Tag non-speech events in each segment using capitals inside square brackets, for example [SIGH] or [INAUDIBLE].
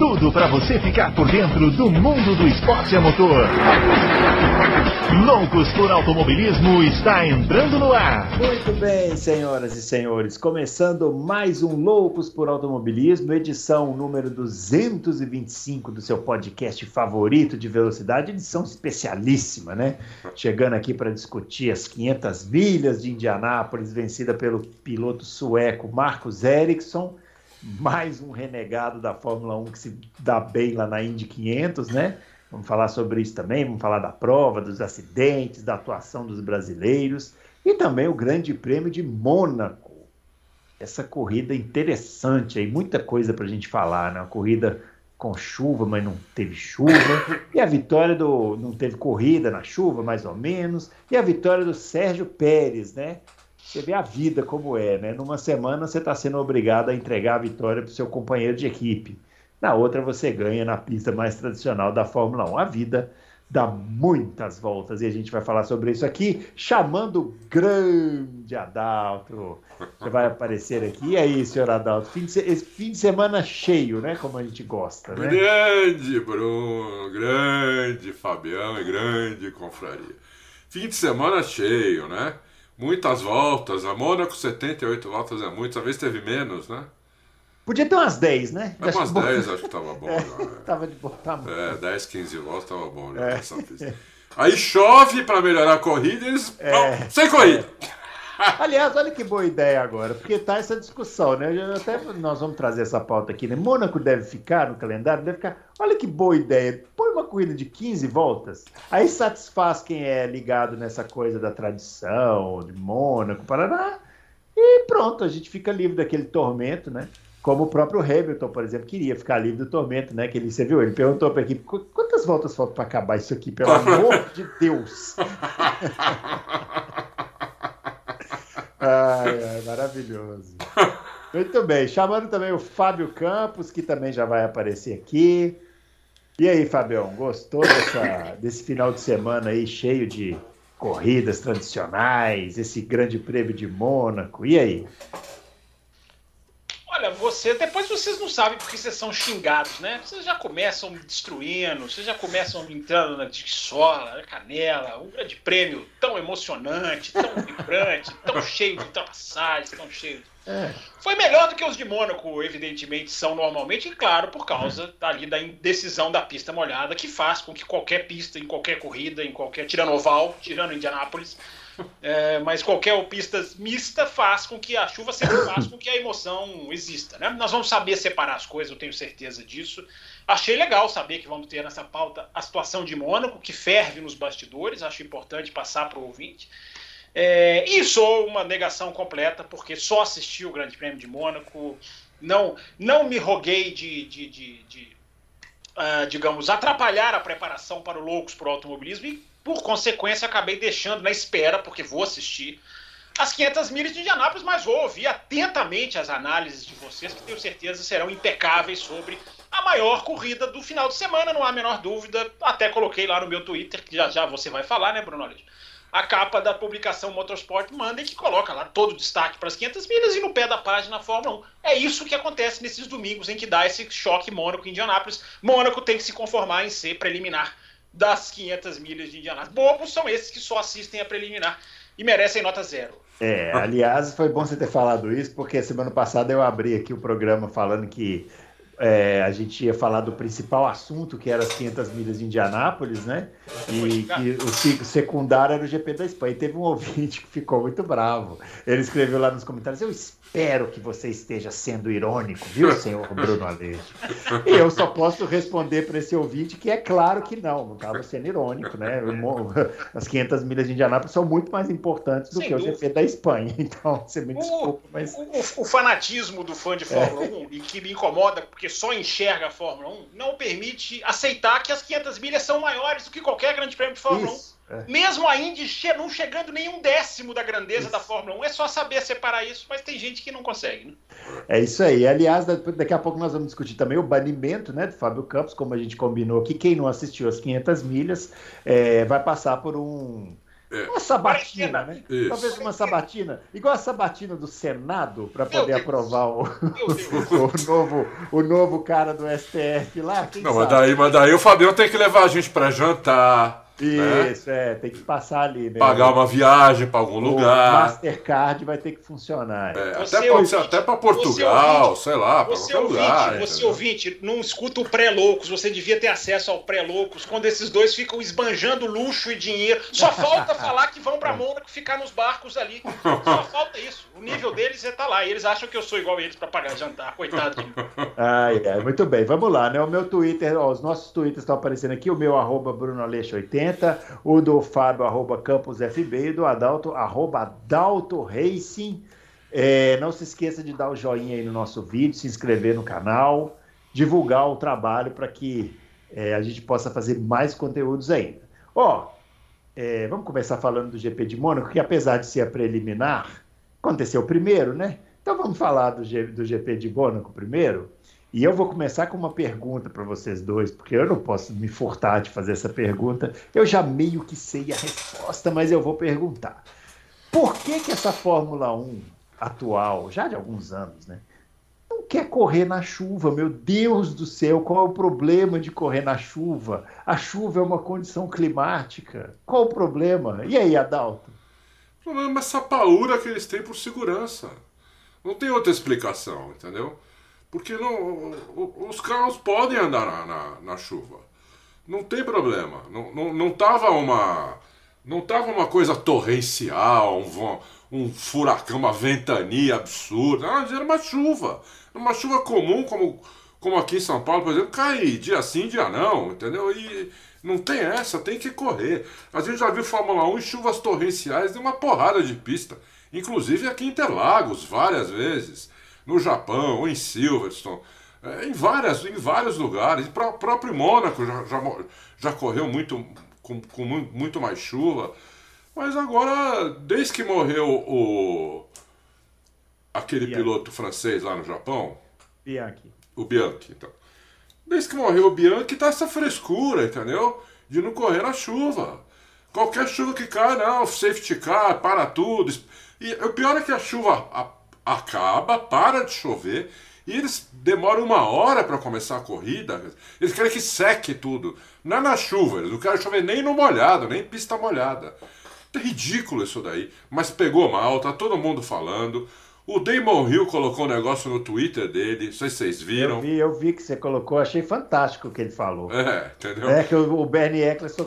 tudo para você ficar por dentro do mundo do esporte a motor. Loucos por Automobilismo está entrando no ar. Muito bem, senhoras e senhores, começando mais um Loucos por Automobilismo, edição número 225 do seu podcast favorito de velocidade, edição especialíssima, né? Chegando aqui para discutir as 500 milhas de Indianápolis, vencida pelo piloto sueco Marcos Ericsson mais um renegado da Fórmula 1 que se dá bem lá na Indy 500, né? Vamos falar sobre isso também, vamos falar da prova, dos acidentes, da atuação dos brasileiros e também o Grande Prêmio de Mônaco. Essa corrida interessante aí, muita coisa para a gente falar, né? Uma corrida com chuva, mas não teve chuva. E a vitória do. Não teve corrida na chuva, mais ou menos. E a vitória do Sérgio Pérez, né? Você vê a vida como é, né? Numa semana você está sendo obrigado a entregar a vitória para o seu companheiro de equipe. Na outra você ganha na pista mais tradicional da Fórmula 1. A vida dá muitas voltas e a gente vai falar sobre isso aqui, chamando o grande Adalto. Você vai aparecer aqui. E aí, senhor Adalto? Fim de, esse fim de semana cheio, né? Como a gente gosta, né? Grande Bruno, grande Fabião e grande confraria. Fim de semana cheio, né? Muitas voltas. A Mônaco, 78 voltas é muito. Às vezes teve menos, né? Podia ter umas 10, né? É umas 10 acho que tava bom. [LAUGHS] É, já, Tava de bom tamanho. É, 10, 15 voltas tava bom né, é. Aí chove para melhorar a corrida e eles. É. sem corrida! Aliás, olha que boa ideia agora, porque tá essa discussão, né? Até nós vamos trazer essa pauta aqui, né? Mônaco deve ficar no calendário, deve ficar. Olha que boa ideia. Põe uma corrida de 15 voltas, aí satisfaz quem é ligado nessa coisa da tradição, de Mônaco, Paraná, e pronto, a gente fica livre daquele tormento, né? Como o próprio Hamilton, por exemplo, queria ficar livre do tormento, né? Que ele, você viu, ele perguntou para a equipe: quantas voltas faltam para acabar isso aqui, pelo amor de Deus? [LAUGHS] Ai, ai, maravilhoso. Muito bem, chamando também o Fábio Campos, que também já vai aparecer aqui. E aí, Fabião, gostou dessa, desse final de semana aí cheio de corridas tradicionais, esse grande prêmio de Mônaco? E aí? Olha, você, depois vocês não sabem porque vocês são xingados, né? Vocês já começam destruindo, vocês já começam entrando na dissola, na canela, um grande prêmio tão emocionante, tão vibrante, tão [LAUGHS] cheio de ultrapassagens, tão cheio. É. Foi melhor do que os de Mônaco, evidentemente, são normalmente, e claro, por causa ali da indecisão da pista molhada, que faz com que qualquer pista, em qualquer corrida, em qualquer tirando oval, tirando Indianápolis, é, mas qualquer pista mista faz com que a chuva sempre faz com que a emoção exista. Né? Nós vamos saber separar as coisas, eu tenho certeza disso. Achei legal saber que vamos ter nessa pauta a situação de Mônaco, que ferve nos bastidores, acho importante passar para o ouvinte. É, e sou uma negação completa, porque só assisti o Grande Prêmio de Mônaco, não, não me roguei de, de, de, de uh, digamos, atrapalhar a preparação para o Loucos por Automobilismo e por consequência, acabei deixando na espera, porque vou assistir as 500 milhas de Indianápolis, mas vou ouvir atentamente as análises de vocês, que tenho certeza serão impecáveis sobre a maior corrida do final de semana, não há a menor dúvida. Até coloquei lá no meu Twitter, que já já você vai falar, né, Bruno Aleixo? A capa da publicação Motorsport Monday, que coloca lá todo o destaque para as 500 milhas e no pé da página Fórmula 1. É isso que acontece nesses domingos em que dá esse choque Mônaco em Indianápolis. Mônaco tem que se conformar em ser preliminar das 500 milhas de Indianápolis. Bobos são esses que só assistem a preliminar e merecem nota zero. É, aliás, foi bom você ter falado isso, porque semana passada eu abri aqui o programa falando que é, a gente ia falar do principal assunto, que era as 500 milhas de Indianápolis, né? E que o secundário era o GP da Espanha. E teve um [LAUGHS] ouvinte que ficou muito bravo. Ele escreveu lá nos comentários: Eu espero que você esteja sendo irônico, viu, senhor Bruno Aleixo? E eu só posso responder para esse ouvinte que é claro que não, não estava sendo irônico, né? [LAUGHS] As 500 milhas de Indianápolis são muito mais importantes do Sem que dúvida. o GP da Espanha. [LAUGHS] Então, você me desculpa, mas. O, o, o fanatismo do fã de Fórmula é. 1 e que me incomoda porque só enxerga a Fórmula 1 não permite aceitar que as 500 milhas são maiores do que qualquer grande prêmio de Fórmula Isso. 1. É. Mesmo a Indy não chegando nenhum décimo da grandeza isso. da Fórmula 1. É só saber separar isso, mas tem gente que não consegue. Né? É isso aí. Aliás, daqui a pouco nós vamos discutir também o banimento né, do Fábio Campos, como a gente combinou aqui. Quem não assistiu as 500 milhas é, vai passar por um é. Uma sabatina, né? Isso. Talvez uma sabatina, igual a sabatina do Senado, para poder aprovar o, [LAUGHS] o, novo, o novo cara do STF lá. Não, mas daí, mas daí o Fabião tem que levar a gente para jantar. Isso, né? é, tem que passar ali. Mesmo. Pagar uma viagem para algum o lugar. Mastercard vai ter que funcionar. É, até pode ser até para Portugal, ouvinte, sei lá, para qualquer ouvinte, lugar. Você entendeu? ouvinte, não escuta o pré-loucos, você devia ter acesso ao pré-loucos, quando esses dois ficam esbanjando luxo e dinheiro. Só falta falar que vão para Mônaco ficar nos barcos ali. [LAUGHS] Só falta isso. O nível deles é tá lá. E eles acham que eu sou igual a eles para pagar jantar. Coitado. [LAUGHS] Ai, ai, muito bem, vamos lá, né? O meu Twitter, ó, os nossos Twitters estão aparecendo aqui, o meu arroba Bruno Aleixo 80, o do Fábio, arroba CampusFB, e do Adalto, arroba Adalto Racing. É, não se esqueça de dar o joinha aí no nosso vídeo, se inscrever no canal, divulgar o trabalho para que é, a gente possa fazer mais conteúdos ainda. Ó, é, vamos começar falando do GP de Mônaco, que apesar de ser a preliminar, aconteceu primeiro, né? Então vamos falar do, G, do GP de Mônaco primeiro. E eu vou começar com uma pergunta para vocês dois, porque eu não posso me furtar de fazer essa pergunta. Eu já meio que sei a resposta, mas eu vou perguntar. Por que, que essa Fórmula 1 atual, já de alguns anos, né? Não quer correr na chuva, meu Deus do céu, qual é o problema de correr na chuva? A chuva é uma condição climática. Qual o problema? E aí, Adalto? Problema é essa paura que eles têm por segurança. Não tem outra explicação, entendeu? Porque não, os carros podem andar na, na, na chuva. Não tem problema. Não, não, não tava uma. Não tava uma coisa torrencial, um, um furacão, uma ventania absurda. Não, era uma chuva. Uma chuva comum, como, como aqui em São Paulo, por exemplo, cai dia sim, dia não, entendeu? E não tem essa, tem que correr. A gente já viu Fórmula 1 em chuvas torrenciais de uma porrada de pista. Inclusive aqui em Interlagos, várias vezes no Japão, ou em Silverstone, é, em, várias, em vários lugares. O próprio Mônaco já, já, já correu muito, com, com muito mais chuva. Mas agora, desde que morreu o aquele Bianchi. piloto francês lá no Japão, Bianchi. O Bianchi, então. Desde que morreu o Bianchi, tá essa frescura, entendeu? De não correr na chuva. Qualquer chuva que cai, não, safety car, para tudo. E o pior é que a chuva, a acaba, para de chover e eles demoram uma hora para começar a corrida. Eles querem que seque tudo. Não é na chuva, eles não querem chover nem no molhado, nem pista molhada. É ridículo isso daí. Mas pegou mal, tá todo mundo falando. O Damon Hill colocou um negócio no Twitter dele, não sei se vocês viram. Eu vi, eu vi que você colocou, achei fantástico o que ele falou. É, entendeu? É que o, Bernie Eccleston,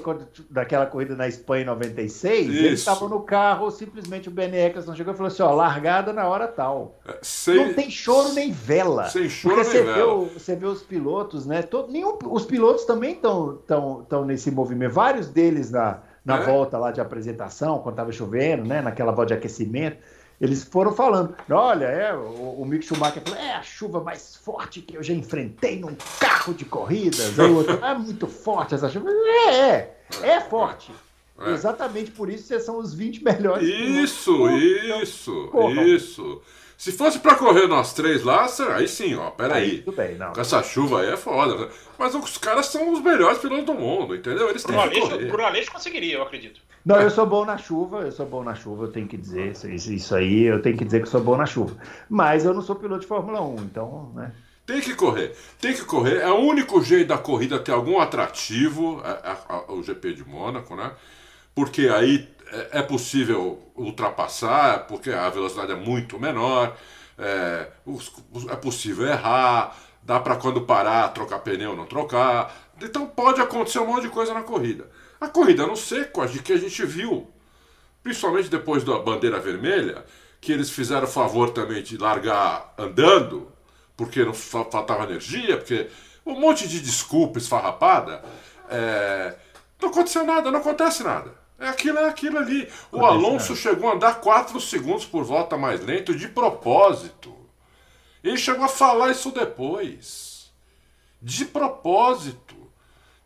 daquela corrida na Espanha em 96, Isso. ele estava no carro, simplesmente o Bernie Eccleston chegou e falou assim, ó, largada na hora tal. É, sem... Não tem choro nem vela. Sem choro nem você vela. Vê você vê os pilotos, né? Todo, nenhum, os pilotos também estão tão, tão nesse movimento. Vários deles na, na é? volta lá de apresentação, quando estava chovendo, né? Naquela volta de aquecimento eles foram falando, olha, é, o, o Mick Schumacher falou, é a chuva mais forte que eu já enfrentei num carro de corridas. Aí o outro, é muito forte essa chuva. É, é, é forte. É. Exatamente por isso vocês são os 20 melhores. Isso, isso, isso. Se fosse para correr nós três lá, aí sim, ó, peraí. Aí, tudo bem, não. Com essa chuva aí é foda. Mas os caras são os melhores pilotos do mundo, entendeu? Eles têm que correr. Por Aleixo conseguiria, eu acredito. Não, eu sou bom na chuva, eu sou bom na chuva, eu tenho que dizer isso, isso aí, eu tenho que dizer que sou bom na chuva. Mas eu não sou piloto de Fórmula 1, então, né? Tem que correr, tem que correr. É o único jeito da corrida ter algum atrativo, a, a, a, o GP de Mônaco, né? Porque aí é, é possível ultrapassar, porque a velocidade é muito menor, é, é possível errar, dá para quando parar trocar pneu não trocar. Então pode acontecer um monte de coisa na corrida. A corrida no seco, a que a gente viu, principalmente depois da bandeira vermelha, que eles fizeram o favor também de largar andando, porque não faltava energia, porque um monte de desculpa esfarrapada. É, não aconteceu nada, não acontece nada. É aquilo, é aquilo ali. O Alonso chegou a andar 4 segundos por volta mais lento de propósito. Ele chegou a falar isso depois. De propósito.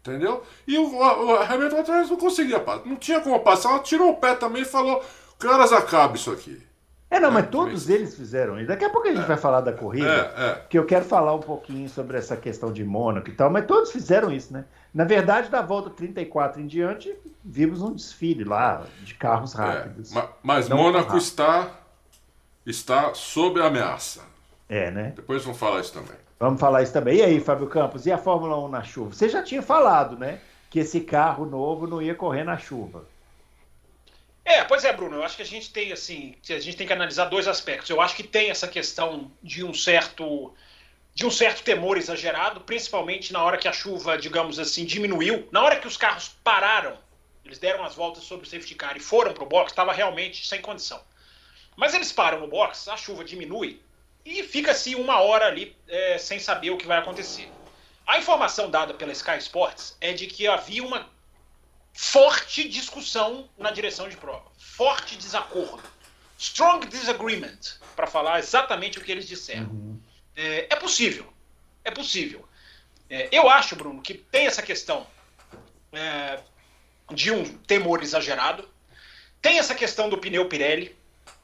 Entendeu? E o, o Hamilton atrás não conseguia passar. Não tinha como passar. Ela tirou o pé também e falou: caras, acabe isso aqui. É, não, mas todos eles fizeram isso. Daqui a pouco a gente É. vai falar da corrida, É, é. que eu quero falar um pouquinho sobre essa questão de Mônaco e tal, mas todos fizeram isso, né? Na verdade, da volta 34 em diante, vimos um desfile lá de carros É, rápidos. ma- mas Não Mônaco rápido. está, está sob ameaça. É, né? Depois vamos falar isso também. Vamos falar isso também. E aí, Fábio Campos, e a Fórmula 1 na chuva? Você já tinha falado, né? Que esse carro novo não ia correr na chuva. É, pois é, Bruno. Eu acho que a gente tem assim, a gente tem que analisar dois aspectos. Eu acho que tem essa questão de um certo de um certo temor exagerado, principalmente na hora que a chuva, digamos assim, diminuiu, na hora que os carros pararam, eles deram as voltas sobre o safety car e foram para o box, estava realmente sem condição. Mas eles param no box, a chuva diminui e fica-se uma hora ali é, sem saber o que vai acontecer. A informação dada pela Sky Sports é de que havia uma forte discussão na direção de prova, forte desacordo, strong disagreement, para falar exatamente o que eles disseram. É, é possível, é possível. É, eu acho, Bruno, que tem essa questão é, de um temor exagerado, tem essa questão do pneu Pirelli,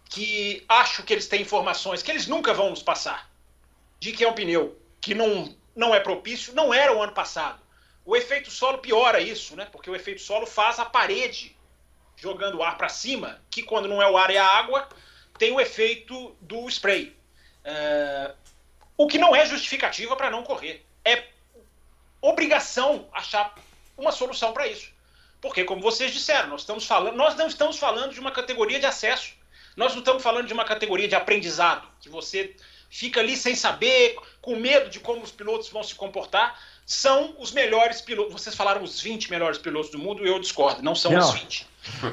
que acho que eles têm informações que eles nunca vão nos passar, de que é um pneu que não, não é propício, não era o ano passado. O efeito solo piora isso, né? Porque o efeito solo faz a parede jogando o ar para cima, que quando não é o ar é a água, tem o efeito do spray. É, o que não é justificativa para não correr. É obrigação achar uma solução para isso. Porque, como vocês disseram, nós, estamos falando, nós não estamos falando de uma categoria de acesso. Nós não estamos falando de uma categoria de aprendizado, que você fica ali sem saber, com medo de como os pilotos vão se comportar. São os melhores pilotos. Vocês falaram os 20 melhores pilotos do mundo, eu discordo. Não são Não. os 20.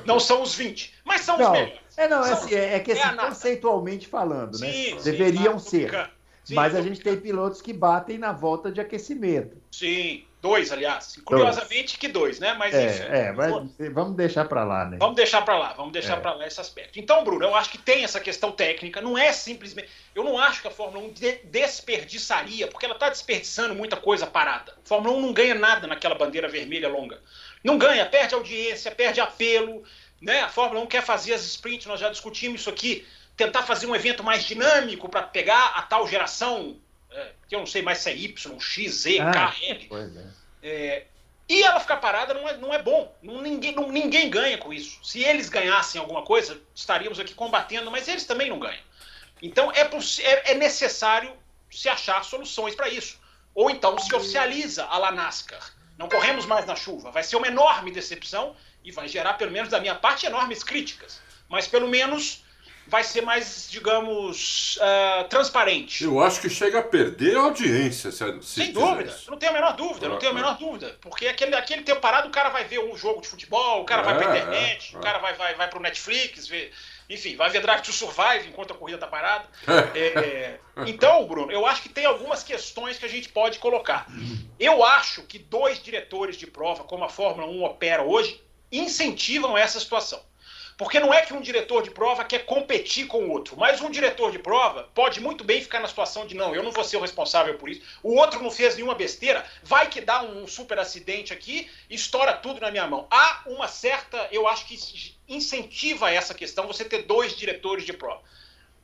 Não são os 20. Mas são os Não, melhores. é, não, é, assim, é, é que é assim, nata. conceitualmente falando, né? Sim, sim, Deveriam ser. Sim, Mas a gente tem pilotos que batem na volta de aquecimento. Sim, dois, aliás. Curiosamente que dois, né? Mas enfim. É, é, mas vamos deixar pra lá, né? Vamos deixar para lá, vamos deixar É. para lá esse aspecto. Então, Bruno, eu acho que tem essa questão técnica, não é simplesmente. Eu não acho que a Fórmula 1 de- desperdiçaria, porque ela está desperdiçando muita coisa parada. A Fórmula 1 não ganha nada naquela bandeira vermelha longa. Não ganha, perde audiência, perde apelo. Né? A Fórmula 1 quer fazer as sprints, nós já discutimos isso aqui, tentar fazer um evento mais dinâmico para pegar a tal geração, é, que eu não sei mais se é Y, X, Z, Ah, K, L. É. É, e ela ficar parada não é, não é bom. Não, ninguém, não- ninguém ganha com isso. Se eles ganhassem alguma coisa, estaríamos aqui combatendo, mas eles também não ganham. Então é, é, é necessário se achar soluções para isso. Ou então se oficializa a la NASCAR. Não corremos mais na chuva. Vai ser uma enorme decepção e vai gerar, pelo menos da minha parte, enormes críticas. Mas pelo menos vai ser mais, digamos, ah, transparente. Eu acho que chega a perder a audiência se, se Sem dúvida, isso. não tenho a menor dúvida, não tenho a menor dúvida. Porque aquele, aquele tempo parado, o cara vai ver um jogo de futebol, o cara vai pra É, internet, é, o é. cara vai, vai, vai pro Netflix, ver, enfim, vai ver Drive to Survive enquanto a corrida tá parada. É, então, Bruno, eu acho que tem algumas questões que a gente pode colocar. Eu acho que dois diretores de prova, como a Fórmula 1 opera hoje, incentivam essa situação. Porque não é que um diretor de prova quer competir com o outro, mas um diretor de prova pode muito bem ficar na situação de não, eu não vou ser o responsável por isso, o outro não fez nenhuma besteira, vai que dá um super acidente aqui, estoura tudo na minha mão. Há uma certa, eu acho que incentiva essa questão você ter dois diretores de prova.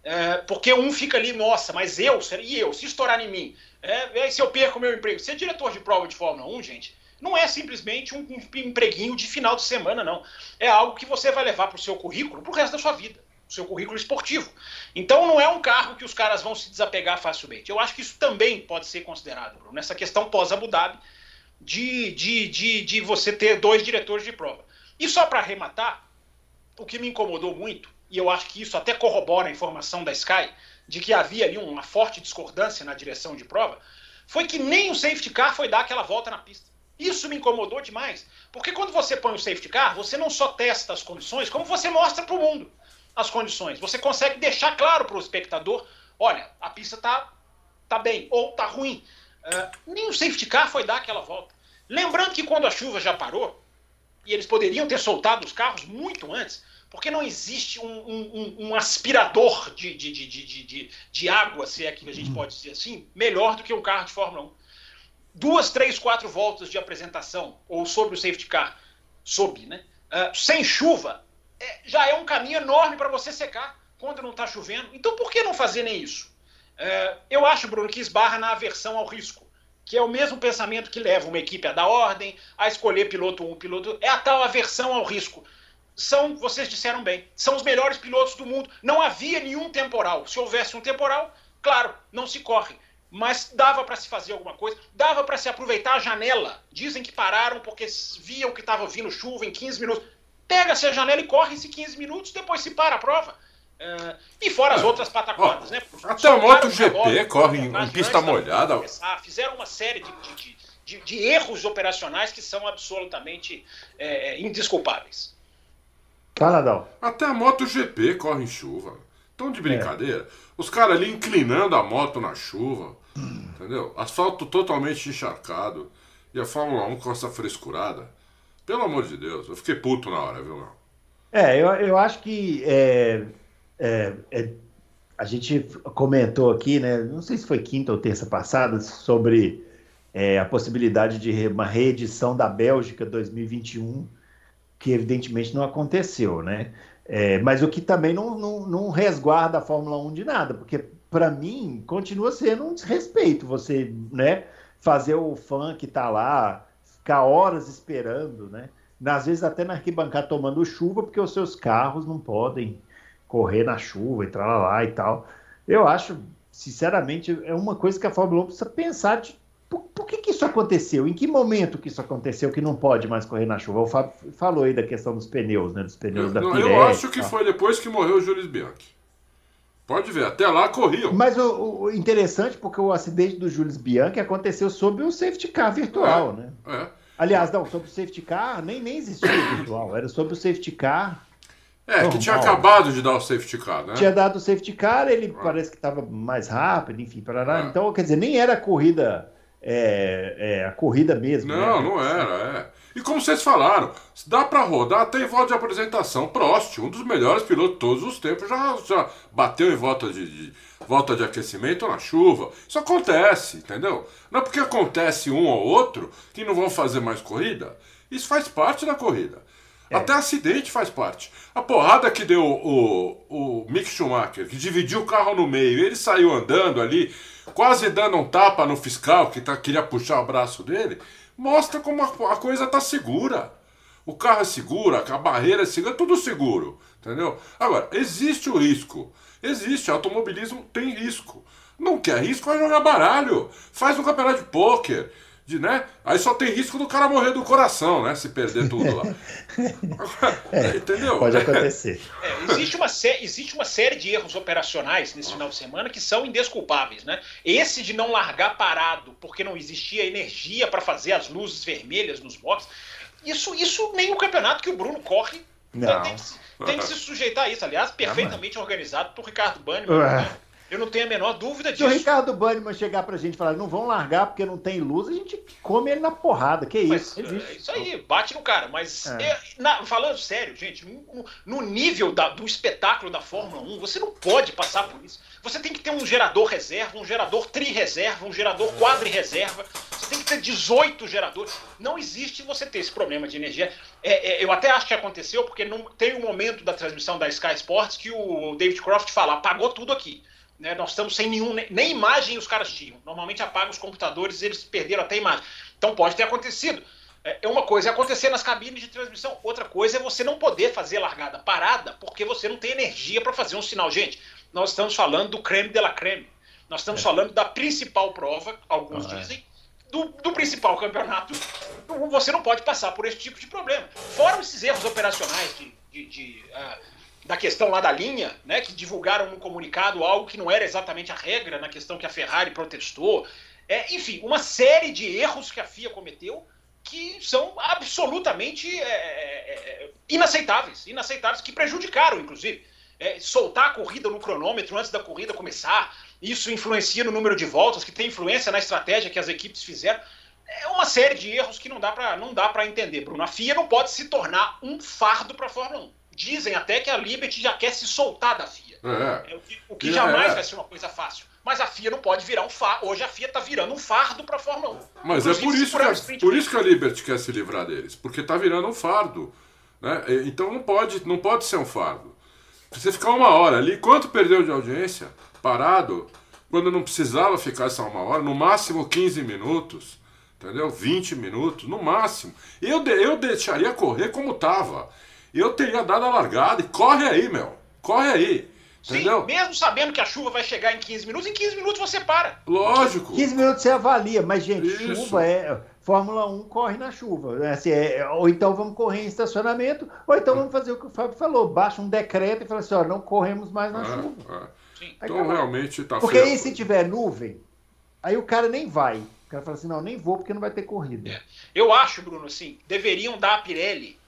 É, porque um fica ali, nossa, mas eu, e eu, se estourar em mim, é, se eu perco o meu emprego. Ser diretor de prova de Fórmula 1, gente, não é simplesmente um empreguinho de final de semana, não. É algo que você vai levar para o seu currículo pro resto da sua vida, o seu currículo esportivo. Então não é um carro que os caras vão se desapegar facilmente. Eu acho que isso também pode ser considerado, Bruno, nessa questão pós-Abu Dhabi, de, de, de, de você ter dois diretores de prova. E só para arrematar, o que me incomodou muito, e eu acho que isso até corrobora a informação da Sky, de que havia ali uma forte discordância na direção de prova, foi que nem o safety car foi dar aquela volta na pista. Isso me incomodou demais, porque quando você põe o safety car, você não só testa as condições, como você mostra para o mundo as condições. Você consegue deixar claro para o espectador, olha, a pista tá, tá bem ou tá ruim. Uh, nem o safety car foi dar aquela volta. Lembrando que quando a chuva já parou, e eles poderiam ter soltado os carros muito antes, porque não existe um, um, um aspirador de, de, de, de, água, se é que a gente pode dizer assim, melhor do que um carro de Fórmula 1. Duas, três, quatro voltas de apresentação, ou sobre o safety car, sob, né? Uh, sem chuva, é, já é um caminho enorme para você secar quando não está chovendo. Então por que não fazer nem isso? Uh, eu acho, Bruno, que esbarra na aversão ao risco, que é o mesmo pensamento que leva uma equipe a dar ordem, a escolher piloto um, piloto. É a tal aversão ao risco. São, vocês disseram bem, são os melhores pilotos do mundo. Não havia nenhum temporal. Se houvesse um temporal, claro, não se corre mas dava para se fazer alguma coisa, dava para se aproveitar a janela. Dizem que pararam porque viam que estava vindo chuva em 15 minutos. Pega-se a janela e corre-se 15 minutos, depois se para a prova. Uh, e fora as outras pataquadas, né? Até o MotoGP corre em, em pista molhada. Fizeram uma série de, de, de, de, erros operacionais que são absolutamente é, indesculpáveis. Fala, Até a MotoGP corre em chuva. Tão de brincadeira. É. Os caras ali inclinando a moto na chuva. Entendeu? Asfalto totalmente encharcado. E a Fórmula 1 com essa frescurada. Pelo amor de Deus, eu fiquei puto na hora, viu, não? É, eu, eu acho que é, é, é, a gente comentou aqui, né? Não sei se foi quinta ou terça passada, sobre é, a possibilidade de uma reedição da Bélgica 2021, que evidentemente não aconteceu, né? É, mas o que também não, não, não resguarda a Fórmula 1 de nada, porque para mim continua sendo um desrespeito você né, fazer o fã que está lá ficar horas esperando, né? Às vezes até na arquibancada tomando chuva, porque os seus carros não podem correr na chuva, entrar lá e tal. Eu acho, sinceramente, é uma coisa que a Fórmula 1 precisa pensar de por, por, que, que isso aconteceu? Em que momento que isso aconteceu que não pode mais correr na chuva? O Fábio falou aí da questão dos pneus, né? Dos pneus eu, da não, Eu acho que foi depois que morreu o Jules Bianchi. Pode ver, até lá corriam. Mas o, o interessante, porque o acidente do Jules Bianchi aconteceu sob o safety car virtual, é, né? É. Aliás, não, sobre o safety car nem, nem existia o virtual, era sobre o safety car é, Normal. que tinha acabado de dar o safety car, né? Tinha dado o safety car, ele ah. parece que estava mais rápido, enfim, parará. Ah. Então, quer dizer, nem era corrida é, é, a corrida mesmo. Não, né? não era, é. E como vocês falaram, dá para rodar até em volta de apresentação. Prost, um dos melhores pilotos de todos os tempos, já, já bateu em volta de, de, volta de aquecimento na chuva. Isso acontece, entendeu? Não é porque acontece um ou outro que não vão fazer mais corrida. Isso faz parte da corrida. É. Até acidente faz parte. A porrada que deu o, o Mick Schumacher, que dividiu o carro no meio, ele saiu andando ali quase dando um tapa no fiscal que tá, queria puxar o braço dele, mostra como a, a coisa tá segura. O carro é seguro, a barreira é segura, tudo seguro, entendeu? Agora, existe o risco. Existe, automobilismo tem risco. Não quer risco, vai jogar baralho. Faz um campeonato de pôquer de, né? Aí só tem risco do cara morrer do coração, né? Se perder tudo lá. é, [LAUGHS] Entendeu? Pode acontecer. É, existe, uma existe uma série de erros operacionais nesse final de semana que são indesculpáveis, né? Esse de não largar parado porque não existia energia para fazer as luzes vermelhas nos boxes, isso, isso nem o campeonato que o Bruno corre não. Tem, que, tem que se sujeitar a isso. Aliás, perfeitamente organizado por Ricardo Banniman. Né? Eu não tenho a menor dúvida disso. Se o Ricardo Banniman chegar pra gente e falar, não vão largar porque não tem luz, a gente come ele na porrada. Que isso? Mas, é isso aí, bate no cara. Mas, é. É, na, falando sério, gente, no, no nível da, do espetáculo da Fórmula 1, você não pode passar por isso. Você tem que ter um gerador reserva, um gerador tri-reserva, um gerador quadri-reserva. Você tem que ter 18 geradores. Não existe você ter esse problema de energia. É, é, eu até acho que aconteceu, porque não, tem um momento da transmissão da Sky Sports que o David Croft fala, apagou tudo aqui. Né? Nós estamos sem nenhum, nem imagem os caras tinham. Normalmente apagam os computadores eles perderam até a imagem. Então pode ter acontecido. É, é uma coisa é acontecer nas cabines de transmissão, outra coisa é você não poder fazer largada parada porque você não tem energia para fazer um sinal. Gente, nós estamos falando do creme de la creme. Nós estamos é. falando da principal prova, alguns ah, dizem, do, do, principal campeonato. Você não pode passar por esse tipo de problema. Fora esses erros operacionais de, de, de uh, da questão lá da linha, né, que divulgaram no comunicado algo que não era exatamente a regra na questão que a Ferrari protestou. É, enfim, uma série de erros que a FIA cometeu que são absolutamente é, é, é, inaceitáveis, inaceitáveis, que prejudicaram, inclusive. É, soltar a corrida no cronômetro antes da corrida começar, isso influencia no número de voltas, que tem influência na estratégia que as equipes fizeram. É uma série de erros que não dá para entender, Bruno. A FIA não pode se tornar um fardo para a Fórmula 1. Dizem até que a Liberty já quer se soltar da FIA. É. é o que, o que jamais é. vai ser uma coisa fácil. mas a FIA não pode virar um fardo. Hoje a FIA está virando um fardo para a Fórmula 1. Mas Inclusive, é por isso, que a, por isso que a Liberty quer se livrar deles, porque está virando um fardo. Né? Então não pode, não pode ser um fardo. Você ficar uma hora ali, quanto perdeu de audiência? Parado, quando não precisava ficar só uma hora, no máximo 15 minutos, entendeu? 20 minutos, no máximo. Eu, eu deixaria correr como tava. Eu teria dado a largada e corre aí, meu. Corre aí. Entendeu? Sim, mesmo sabendo que a chuva vai chegar em 15 minutos, em 15 minutos você para. Lógico. 15 minutos você avalia, mas, gente, Isso. chuva é. Fórmula 1 corre na chuva. Né? Assim, é, ou então vamos correr em estacionamento, ou então vamos fazer o que o Fábio falou: baixa um decreto e fala assim: ó, não corremos mais na é, chuva. É. Então realmente está Porque aí, se tiver nuvem, aí o cara nem vai. O cara fala assim: não, nem vou porque não vai ter corrida. É. Eu acho, Bruno, assim, deveriam dar a Pirelli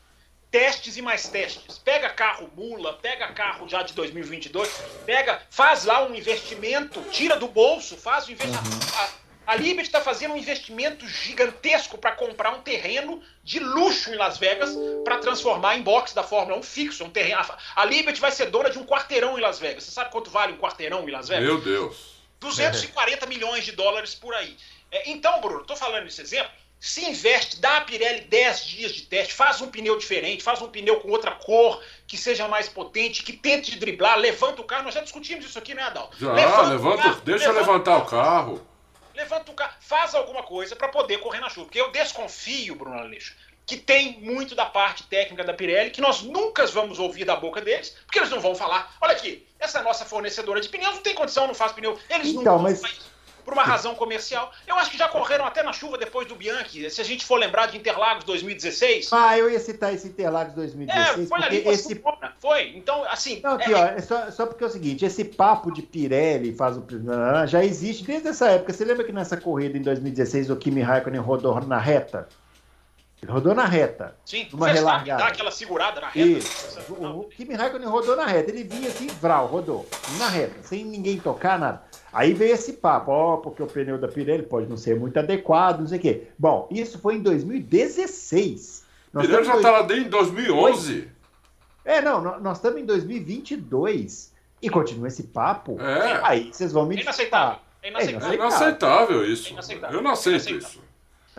testes e mais testes. Pega carro mula, pega carro já de 2022, pega, faz lá um investimento, tira do bolso, faz o investimento. Uhum. A, a Liberty está fazendo um investimento gigantesco para comprar um terreno de luxo em Las Vegas para transformar em box da Fórmula 1 fixo, um terreno. A Liberty vai ser dona de um quarteirão em Las Vegas. Você sabe quanto vale um quarteirão em Las Vegas? Meu Deus. 240 é. milhões de dólares por aí. É, então, Bruno, estou falando esse exemplo se investe, dá a Pirelli 10 dias de teste, faz um pneu diferente, faz um pneu com outra cor, que seja mais potente, que tente driblar, levanta o carro. Nós já discutimos isso aqui, né, Adal? Já, levanta, levanta carro, deixa levanta levantar o carro. Levanta o carro, faz alguma coisa para poder correr na chuva. Porque eu desconfio, Bruno Aleixo, que tem muito da parte técnica da Pirelli que nós nunca vamos ouvir da boca deles, porque eles não vão falar. Olha aqui, essa nossa fornecedora de pneus não tem condição, não faz pneu. Eles então, não mas por uma razão comercial. Eu acho que já correram até na chuva depois do Bianchi. Se a gente for lembrar de Interlagos 2016. Ah, eu ia citar esse Interlagos 2016. É, foi ali, foi, esse... foi. Então, assim. Não, aqui, é... ó, é só, só porque é o seguinte: esse papo de Pirelli faz o. Já existe desde essa época. Você lembra que nessa corrida em 2016 o Kimi Raikkonen rodou na reta? Rodou na reta. Sim, uma relargada. Dá aquela segurada na reta. Isso. O, o Kimi Raikkonen rodou na reta. Ele vinha assim, vral, rodou. Na reta, sem ninguém tocar nada. Aí veio esse papo, ó, porque o pneu da Pirelli pode não ser muito adequado, não sei o quê. Bom, isso foi em 2016. Nós Pirelli já estava dois... em 2011. É, não, nós estamos em 2022 e continua esse papo. É. Aí vocês vão me é inaceitável. É inaceitável. É inaceitável isso. É inaceitável. Eu não aceito isso.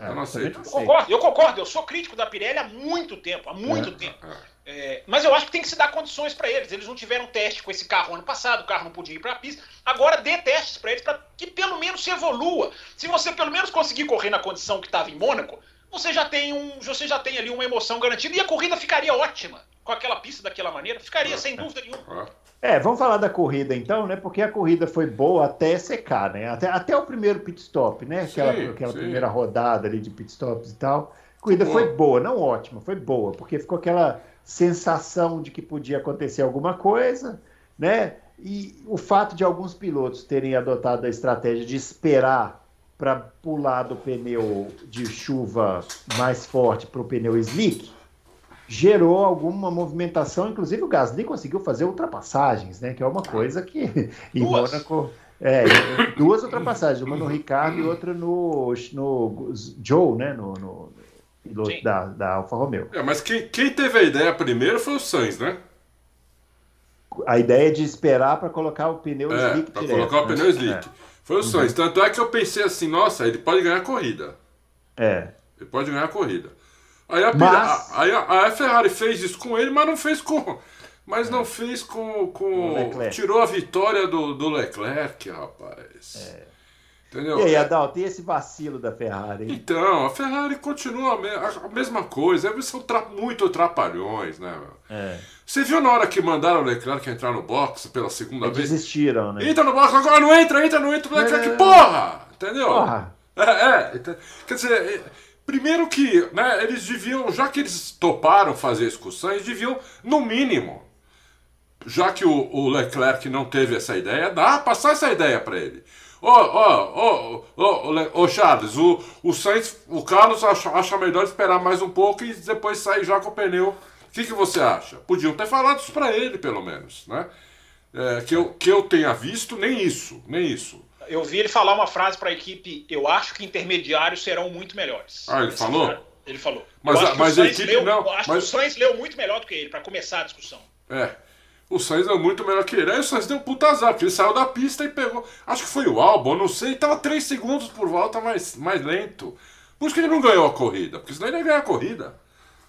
É, eu não aceito. Eu concordo, eu concordo. Eu sou crítico da Pirelli há muito tempo, há muito é, tempo. É. É, mas eu acho que tem que se dar condições para eles. Eles não tiveram teste com esse carro ano passado, o carro não podia ir para a pista. Agora dê testes para eles para que pelo menos se evolua. Se você pelo menos conseguir correr na condição que estava em Mônaco, você já tem um, você já tem ali uma emoção garantida e a corrida ficaria ótima com aquela pista daquela maneira. Ficaria sem dúvida nenhuma. É, vamos falar da corrida então, né? Porque a corrida foi boa até secar, né? Até, até o primeiro pit stop, né? Aquela, sim, aquela sim. primeira rodada ali de pit stops e tal. A corrida foi boa, não ótima, foi boa, porque ficou aquela sensação de que podia acontecer alguma coisa, né? E o fato de alguns pilotos terem adotado a estratégia de esperar para pular do pneu de chuva mais forte para o pneu slick gerou alguma movimentação, inclusive o Gasly conseguiu fazer ultrapassagens, né? Que é uma coisa que [LAUGHS] em duas. Mônaco é, duas ultrapassagens, uma no Ricardo e outra no, no Joe, né? No, no, piloto da, da Alfa Romeo. É, mas quem, quem teve a ideia primeiro foi o Sainz, né? A ideia de esperar para colocar o pneu é, slick para colocar o né? pneu slick. É. Foi o Sainz. Uhum. Tanto é que eu pensei assim, nossa, ele pode ganhar a corrida. É. Ele pode ganhar a corrida. Aí a, mas... a, a, a, Ferrari fez isso com ele, mas não fez com. Mas é. não fez com. com tirou a vitória do, do Leclerc, rapaz. É. Entendeu? E aí, Adal, tem esse vacilo da Ferrari. Hein? Então, a Ferrari continua a, me a mesma coisa. Eles são tra muito trapalhões, né? É. Você viu na hora que mandaram o Leclerc entrar no box pela segunda Eles vez? Desistiram, né? Entra no box, agora não entra, entra, não entra, Leclerc, é... porra! Entendeu? Porra! É, é, quer dizer, é, primeiro que né, eles deviam, já que eles toparam fazer excursão, eles deviam, no mínimo, já que o, o Leclerc não teve essa ideia, dá passar essa ideia para ele. Ô, ô, ô, ô, Charles, o, o Sainz, o Carlos acha, acha melhor esperar mais um pouco e depois sair já com o pneu. O que, que você acha? Podiam ter falado isso para ele, pelo menos, né? É, que, eu, que eu tenha visto, nem isso, nem isso. Eu vi ele falar uma frase para a equipe: eu acho que intermediários serão muito melhores. Ah, ele falou? Ele falou. Mas, a, mas a equipe leu, não. Acho mas... que o Sainz leu muito melhor do que ele, para começar a discussão. É. O Sainz é muito melhor que ele. Aí o Sainz deu um puta azar, porque ele saiu da pista e pegou. Acho que foi o Albon, não sei, tava 3 segundos por volta mais, mais lento. Por isso que ele não ganhou a corrida, porque senão ele ia ganhar a corrida.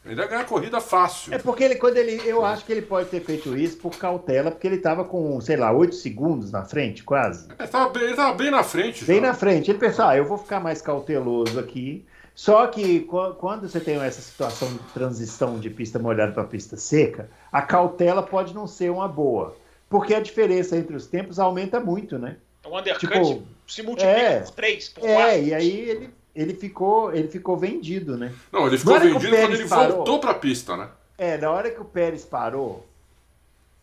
Ele ia ganhar a corrida fácil. É porque ele, quando ele. Eu acho que ele pode ter feito isso por cautela, porque ele tava com, sei lá, 8 segundos na frente, quase. É, tava bem, ele tava bem na frente. Bem já. na frente. Ele pensou, ah, eu vou ficar mais cauteloso aqui. Só que qu- quando você tem essa situação de transição de pista molhada para pista seca, a cautela pode não ser uma boa. Porque a diferença entre os tempos aumenta muito, né? O undercut Tipo, se multiplica é. por 3, por 4. É, e aí ele, ele, ficou, ele ficou vendido, né? Não, ele ficou vendido quando ele parou- voltou pra pista, né? É, na hora que o Pérez parou,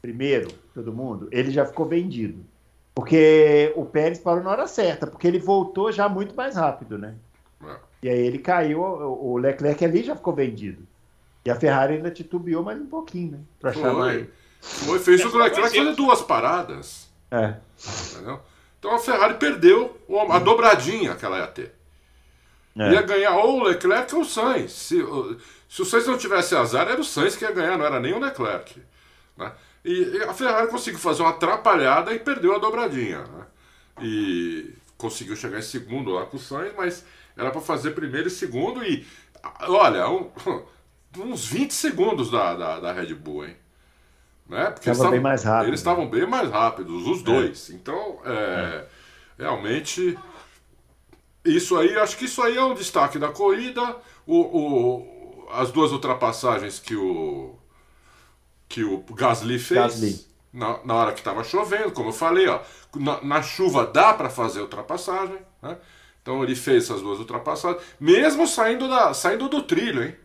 primeiro, todo mundo, ele já ficou vendido. Porque o Pérez parou na hora certa, porque ele voltou já muito mais rápido, né? É. E aí ele caiu, o Leclerc ali já ficou vendido. E a Ferrari ainda titubeou mais um pouquinho, né? Pra chamar ele. Foi, fez o Leclerc fazer duas paradas. É. Entendeu? Então a Ferrari perdeu a dobradinha que ela ia ter. É. Ia ganhar ou o Leclerc ou o Sainz. Se, o- se o Sainz não tivesse azar, era o Sainz que ia ganhar, não era nem o Leclerc. Né? E, e a Ferrari conseguiu fazer uma atrapalhada e perdeu a dobradinha. Né? E conseguiu chegar em segundo lá com o Sainz, mas era para fazer primeiro e segundo. E olha, um- [LAUGHS] uns 20 segundos da, da, da Red Bull, hein? Né? Porque Tava bem. Eles estavam bem mais rápidos, os dois. Então, é, realmente, isso aí, acho que isso aí é um destaque da corrida. O, o- as duas ultrapassagens que o que o Gasly fez Gasly. Na, na hora que estava chovendo, como eu falei, ó, na, na chuva dá para fazer ultrapassagem, né? Então ele fez essas duas ultrapassagens, mesmo saindo da saindo do trilho, hein?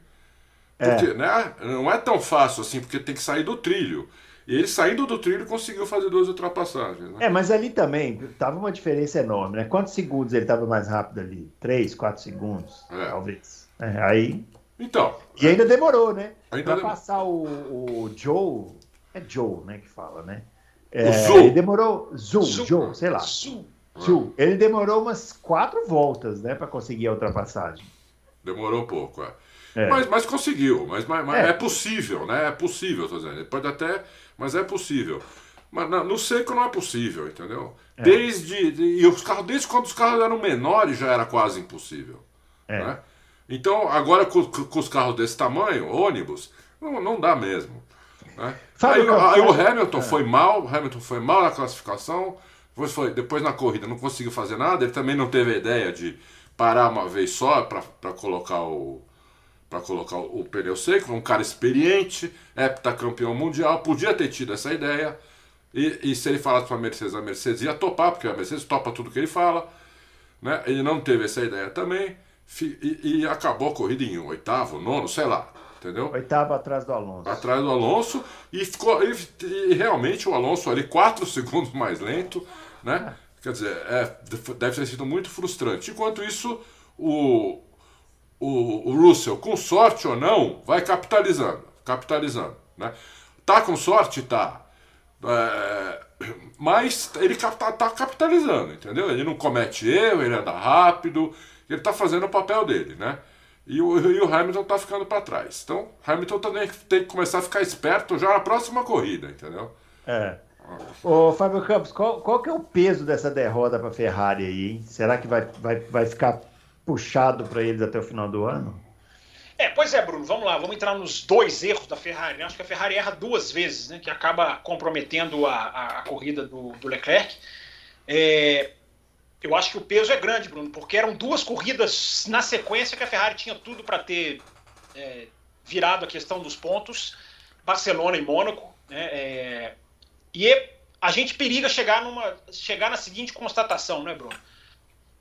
Porque, né, não é tão fácil assim, porque tem que sair do trilho. E ele saindo do trilho conseguiu fazer duas ultrapassagens. Né? É, mas ali também tava uma diferença enorme, né? Quantos segundos ele tava mais rápido ali? Três, quatro segundos, É. talvez. É, aí. Então, E ainda demorou, né? Ainda pra passar o, o Joe. É Joe, né? Que fala, né? É, O Zhou. Ele demorou. Zul, Zul. Joe, sei lá. Zul. Ele demorou umas quatro voltas, né? Pra conseguir a ultrapassagem. demorou pouco, é. É. Mas, mas conseguiu, mas, mas, mas É. é. possível, né? É possível, tô dizendo. Ele pode até, mas é possível. Mas na- no seco não é possível, entendeu? É. Desde. de- e os carros, desde quando os carros eram menores já era quase impossível. É. né? Então, agora com, com os carros desse tamanho, ônibus, não, não dá mesmo. Né? Aí, Campos, aí o Hamilton foi mal, o Hamilton foi mal na classificação, depois, foi, depois na corrida não conseguiu fazer nada, ele também não teve a ideia de parar uma vez só para colocar o para colocar o, pneu seco, um cara experiente, heptacampeão mundial, podia ter tido essa ideia. E, e se ele falasse para a Mercedes, a Mercedes ia topar, porque a Mercedes topa tudo que ele fala. Né? Ele não teve essa ideia também. E, e acabou a corrida em oitavo, nono, sei lá. Entendeu? Oitavo atrás do Alonso. atrás do Alonso e ficou e, e realmente o Alonso ali 4 [LAUGHS] segundos mais lento, né? Quer dizer, é, deve ter sido muito frustrante. Enquanto isso, o, o, o Russell, com sorte ou não, vai capitalizando, capitalizando, né? Tá com sorte, tá. É, mas ele tá, tá capitalizando, entendeu? Ele não comete erro, ele anda rápido, ele tá fazendo o papel dele, né? E o, e o Hamilton tá ficando para trás. Então, Hamilton também tem que começar a ficar esperto já na próxima corrida, entendeu? É. Ô, Fábio Campos, qual, qual que é o peso dessa derrota para Ferrari aí, hein? Será que vai, vai, vai ficar puxado para eles até o final do ano? É, pois é, Bruno, vamos lá, vamos entrar nos dois erros da Ferrari. né? Acho que a Ferrari erra duas vezes, né? Que acaba comprometendo a, a, a corrida do, do Leclerc. É, eu acho que o peso é grande, Bruno, porque eram duas corridas na sequência que a Ferrari tinha tudo para ter é, virado a questão dos pontos, Barcelona e Mônaco, né? É, e a gente periga chegar, numa, chegar na seguinte constatação, né, Bruno?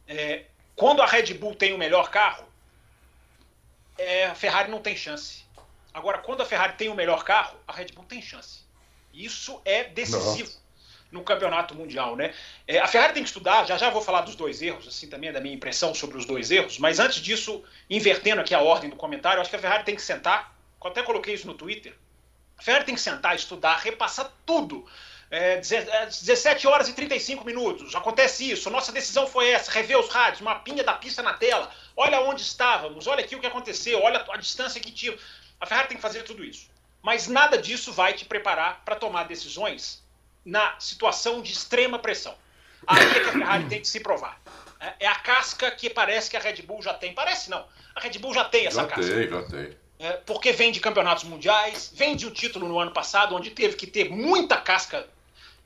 É, quando a Red Bull tem o melhor carro, é, a Ferrari não tem chance. Agora, quando a Ferrari tem o melhor carro, a Red Bull tem chance. Isso é decisivo no campeonato mundial, né? É, a Ferrari tem que estudar, já já vou falar dos dois erros, assim também é da minha impressão sobre os dois erros, mas antes disso, invertendo aqui a ordem do comentário, acho que a Ferrari tem que sentar, até coloquei isso no Twitter, a Ferrari tem que sentar, estudar, repassar tudo. É, 17 horas e 35 minutos, acontece isso, nossa decisão foi essa, rever os rádios, mapinha da pista na tela, olha onde estávamos, olha aqui o que aconteceu, olha a distância que tinha. A Ferrari tem que fazer tudo isso. Mas nada disso vai te preparar para tomar decisões na situação de extrema pressão. Aí é que a Ferrari tem que se provar. É, é a casca que parece que a Red Bull já tem. Parece não. A Red Bull já tem essa já casca. Tem, já tem. É, porque vem de campeonatos mundiais, vem de um título no ano passado, onde teve que ter muita casca,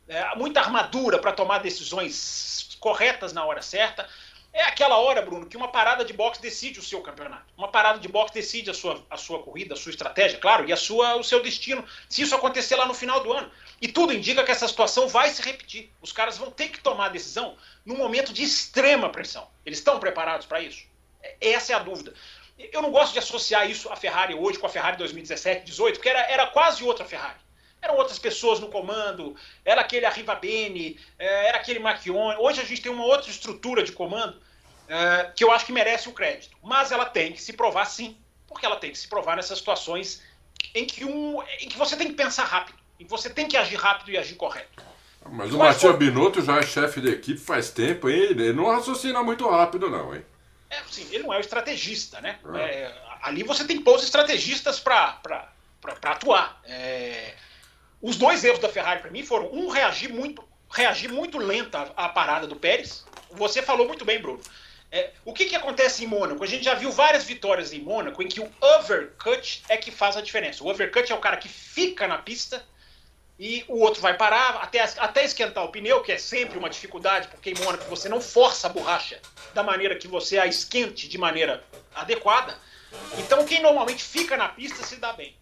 é, muita armadura para tomar decisões corretas na hora certa. É aquela hora, Bruno, que uma parada de boxe decide o seu campeonato. Uma parada de boxe decide a sua, a sua corrida, a sua estratégia, claro, e a sua, o seu destino. Se isso acontecer lá no final do ano. E tudo indica que essa situação vai se repetir. Os caras vão ter que tomar decisão num momento de extrema pressão. Eles estão preparados para isso? É, essa é a dúvida. Eu não gosto de associar isso à Ferrari hoje com a Ferrari 2017, 18, porque era, era quase outra Ferrari eram outras pessoas no comando, era aquele Arriva Bene, é, era aquele Macchione. Hoje a gente tem uma outra estrutura de comando é, que eu acho que merece o crédito. Mas ela tem que se provar sim, porque ela tem que se provar nessas situações em que, um, em que você tem que pensar rápido, em que você tem que agir rápido e agir correto. Mas o Matias foi... Binotto já é chefe da equipe faz tempo, hein? Ele não raciocina muito rápido, não, hein? É, sim, ele não é o estrategista, né? É. É, ali você tem poucos estrategistas para atuar. É, os dois erros da Ferrari, para mim, foram um reagir muito, reagir muito lenta à parada do Pérez. Você falou muito bem, Bruno. É, o que, que acontece em Mônaco? A gente já viu várias vitórias em Mônaco em que o overcut é que faz a diferença. O overcut é o cara que fica na pista e o outro vai parar até, até esquentar o pneu, que é sempre uma dificuldade, porque em Mônaco você não força a borracha da maneira que você a esquente de maneira adequada. Então quem normalmente fica na pista se dá bem.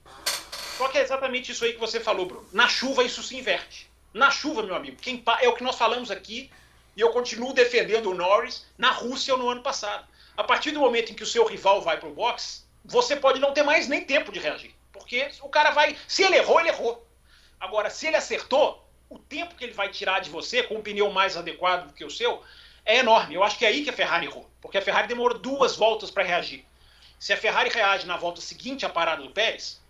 Só que é exatamente isso aí que você falou, Bruno. Na chuva isso se inverte. Na chuva, meu amigo, quem é o que nós falamos aqui e eu continuo defendendo o Norris na Rússia no ano passado. A partir do momento em que o seu rival vai para o box, você pode não ter mais nem tempo de reagir. Porque o cara vai. Se ele errou, ele errou. Agora, se ele acertou, o tempo que ele vai tirar de você com um pneu mais adequado do que o seu é enorme. Eu acho que é aí que a Ferrari errou. Porque a Ferrari demorou duas voltas para reagir. Se a Ferrari reage na volta seguinte à parada do Pérez,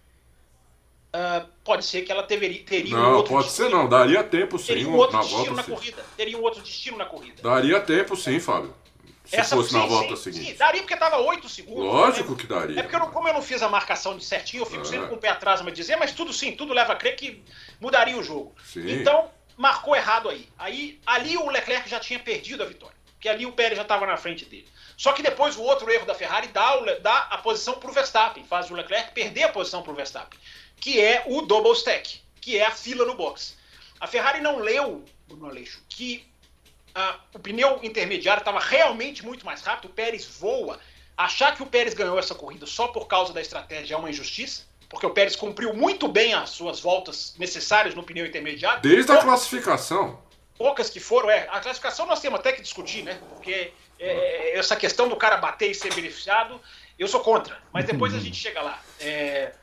Uh, pode ser que ela teria, teria não, um outro pode destino. ser não, daria tempo sim. Teria um outro na destino volta, na sim. corrida. Teria um outro destino na corrida. Daria tempo sim, Fábio. Se Essa, fosse sim, na volta sim, seguinte. Sim, daria porque estava 8 segundos. Lógico né? que daria. É porque, eu não, como eu não fiz a marcação de certinho, eu fico É. sempre com o pé atrás me dizer, mas tudo sim, tudo leva a crer que mudaria o jogo. Então, marcou errado aí. aí. Ali o Leclerc já tinha perdido a vitória. Porque ali o Pérez já estava na frente dele. Só que depois o outro erro da Ferrari dá, o- dá a posição para o Verstappen, faz o Leclerc perder a posição para o Verstappen, que é o double stack, que é a fila no box. A Ferrari não leu, Bruno Aleixo, que ah, o pneu intermediário estava realmente muito mais rápido, o Pérez voa. Achar que o Pérez ganhou essa corrida só por causa da estratégia é uma injustiça, porque o Pérez cumpriu muito bem as suas voltas necessárias no pneu intermediário. Desde a Pou- classificação. poucas que foram, é, a classificação nós temos até que discutir, né? Porque é, essa questão do cara bater e ser beneficiado, eu sou contra. Mas depois a gente chega lá. É,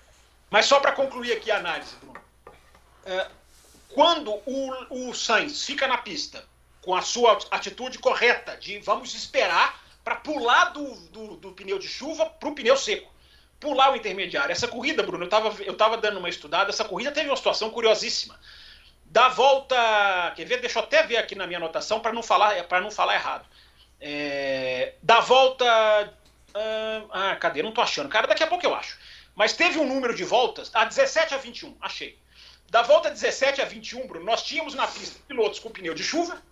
mas só para concluir aqui a análise, Bruno. É, quando o, o Sainz fica na pista com a sua atitude correta de vamos esperar para pular do, do, do pneu de chuva para o pneu seco. Pular o intermediário. Essa corrida, Bruno, eu estava eu tava dando uma estudada, essa corrida teve uma situação curiosíssima da volta. Quer ver? Deixa eu até ver aqui na minha anotação para não falar para não falar errado. É, da volta. ah, Ah, cadê? Não tô achando. Cara, daqui a pouco eu acho. Mas teve um número de voltas. A 17 a 21, achei. Da volta 17 a 21, Bruno, nós tínhamos na pista pilotos com pneu de chuva,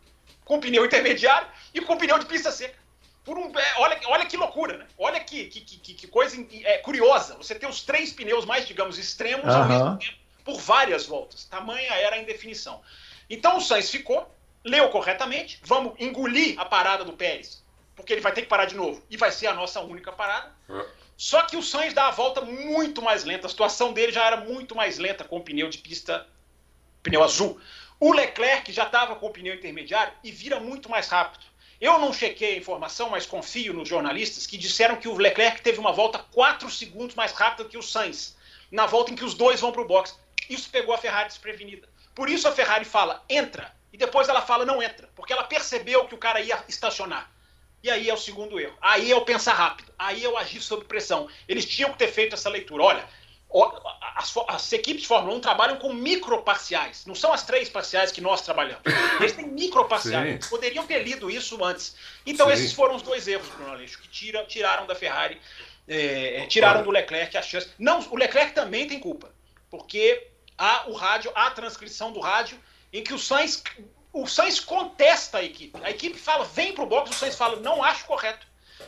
com pneu [LAUGHS] intermediário e com pneu de pista seca. Por um, é, olha, olha que loucura, né? Olha que, que, que, que coisa é, curiosa. Você tem os três pneus mais, digamos, extremos ao Aham. mesmo tempo por várias voltas. Tamanha era a indefinição. Então o Sainz ficou, leu corretamente, vamos engolir a parada do Pérez, porque ele vai ter que parar de novo e vai ser a nossa única parada. É. Só que o Sainz dá a volta muito mais lenta, a situação dele já era muito mais lenta com o pneu de pista, pneu azul. O Leclerc já estava com o pneu intermediário e vira muito mais rápido. Eu não chequei a informação, mas confio nos jornalistas que disseram que o Leclerc teve uma volta 4 segundos mais rápida que o Sainz, na volta em que os dois vão para o box. Isso pegou a Ferrari desprevenida. Por isso a Ferrari fala, entra, e depois ela fala, não entra, porque ela percebeu que o cara ia estacionar. E aí é o segundo erro. Aí é o pensar rápido. Aí é o agir sob pressão. Eles tinham que ter feito essa leitura. Olha, as, as equipes de Fórmula 1 trabalham com microparciais. Não são as três parciais que nós trabalhamos. Eles têm microparciais. Eles poderiam ter lido isso antes. Então Sim. esses foram os dois erros, Bruno Aleixo, que tira, tiraram da Ferrari, é, é, tiraram Olha. do Leclerc a chance. Não, o Leclerc também tem culpa. porque há o rádio, há a transcrição do rádio em que o Sainz, o Sainz contesta a equipe. A equipe fala, vem pro box, o Sainz fala, não acho correto.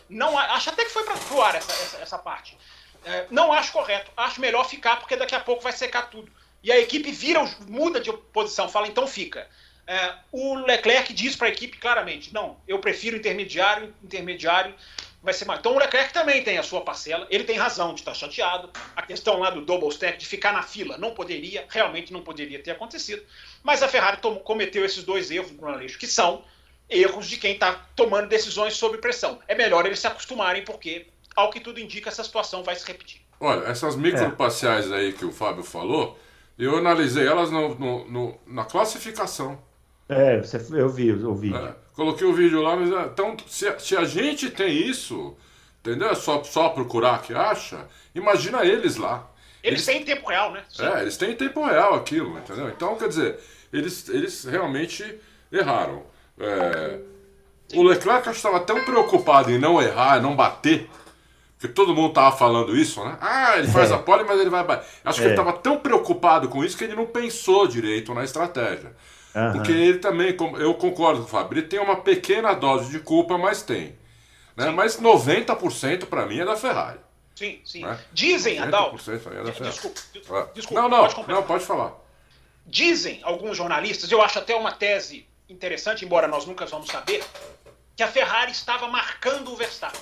Não acho até que foi para o ar essa, essa, essa parte. É, não acho correto. Acho melhor ficar porque daqui a pouco vai secar tudo. E a equipe vira, muda de posição, fala então fica. É, o Leclerc diz para a equipe claramente: não, eu prefiro intermediário, intermediário vai ser mais. Então o Leclerc também tem a sua parcela, ele tem razão de estar chateado. A questão lá do double stack, de ficar na fila, não poderia, realmente não poderia ter acontecido. Mas a Ferrari tomou, cometeu esses dois erros, Bruno Aleixo, que são erros de quem está tomando decisões sob pressão. É melhor eles se acostumarem, porque, ao que tudo indica, essa situação vai se repetir. Olha, essas microparciais é. aí que o Fábio falou, eu analisei elas no, no, no, na classificação. É, você, eu vi o vídeo. É, coloquei o vídeo lá, mas é, então, se, se a gente tem isso, entendeu? É só, só procurar que acha, imagina eles lá. Eles, eles têm em tempo real, né? Sim. É, eles têm em tempo real aquilo, entendeu? Então, quer dizer, eles, eles realmente erraram. É, o Leclerc estava tão preocupado em não errar, não bater, porque todo mundo estava falando isso, né? Ah, ele faz é. a pole, mas ele vai bater. Acho que ele estava é. tão preocupado com isso que ele não pensou direito na estratégia. Uhum. Porque ele também, eu concordo com o Fabrício, tem uma pequena dose de culpa, mas tem. Né? Mas 90% para mim é da Ferrari. Sim, sim. Né? Dizem, Adalto. É da Ferrari. Desculpa, é. desculpa, não, não, pode não, pode falar. Dizem alguns jornalistas, eu acho até uma tese interessante, embora nós nunca vamos saber, que a Ferrari estava marcando o Verstappen.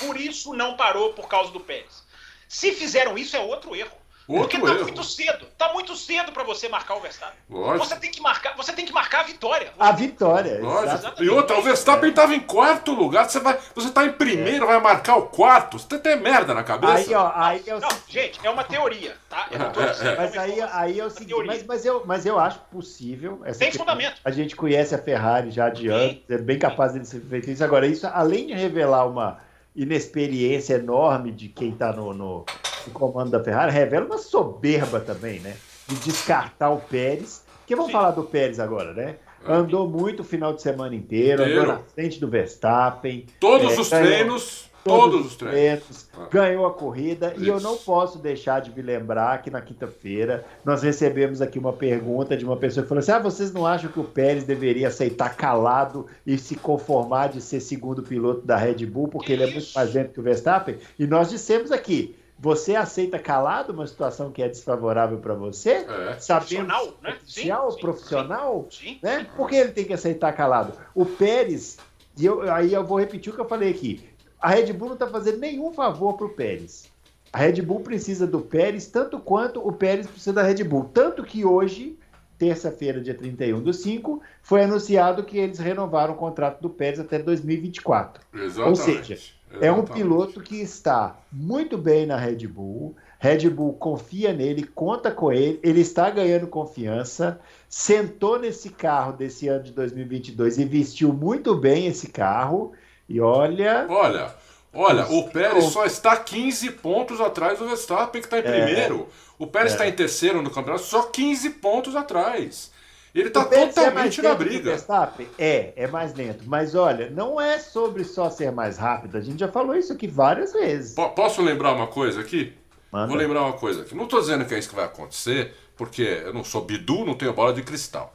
Por isso não parou por causa do Pérez. Se fizeram isso, é outro erro. Outro Porque tá erro. muito cedo. Tá muito cedo para você marcar o Verstappen. Lógico. Você tem que marcar, você tem que marcar a vitória. A vitória. Lógico. E outra, o Verstappen estava em quarto lugar, você vai, você tá em primeiro, é. vai marcar o quarto. Você tem merda na cabeça. Aí, ó, aí é o Não, gente, é uma teoria, tá? Eu não tô dizendo, é, [LAUGHS] é. Mas aí, aí é o seguinte, mas, mas, eu, mas eu acho possível. tem fundamento. A gente conhece a Ferrari já de anos, é bem capaz de ser feito isso. Agora, isso, além de revelar uma inexperiência enorme de quem está no, no, no, comando da Ferrari, revela uma soberba também, né? De descartar o Pérez. Porque vamos Sim. falar do Pérez agora, né? Andou muito o final de semana inteiro, inteiro. andou na frente do Verstappen. Todos é, os treinos Todos os treinos. Ah. Ganhou a corrida. Isso. E eu não posso deixar de me lembrar que na quinta-feira nós recebemos aqui uma pergunta de uma pessoa que falou assim: Ah, vocês não acham que o Pérez deveria aceitar calado e se conformar de ser segundo piloto da Red Bull, porque ele é muito mais lento que o Verstappen? E nós dissemos aqui. Você aceita calado uma situação que é desfavorável para você? É. Sabendo profissional, né? Oficial, sim, profissional, sim, sim, né? Por que ele tem que aceitar calado? O Pérez, e eu, aí eu vou repetir o que eu falei aqui a Red Bull não está fazendo nenhum favor para o Pérez. A Red Bull precisa do Pérez tanto quanto o Pérez precisa da Red Bull. Tanto que hoje, terça-feira, dia 31 do 5, foi anunciado que eles renovaram o contrato do Pérez até 2024. Exatamente. Ou seja, Exatamente. É um piloto que está muito bem na Red Bull. Red Bull confia nele, conta com ele, ele está ganhando confiança, sentou nesse carro desse ano de 2022 e vestiu muito bem esse carro e olha. Olha, olha, o Pérez só está 15 pontos atrás do Verstappen, que está em é. primeiro. O Pérez está é. em terceiro no campeonato, só 15 pontos atrás. Ele está é totalmente é na briga. Verstappen? É, é mais lento. Mas olha, não é sobre só ser mais rápido. A gente já falou isso aqui várias vezes. P posso lembrar uma coisa aqui? Manda. Vou lembrar uma coisa aqui. Não estou dizendo que é isso que vai acontecer, porque eu não sou bidu, não tenho bola de cristal.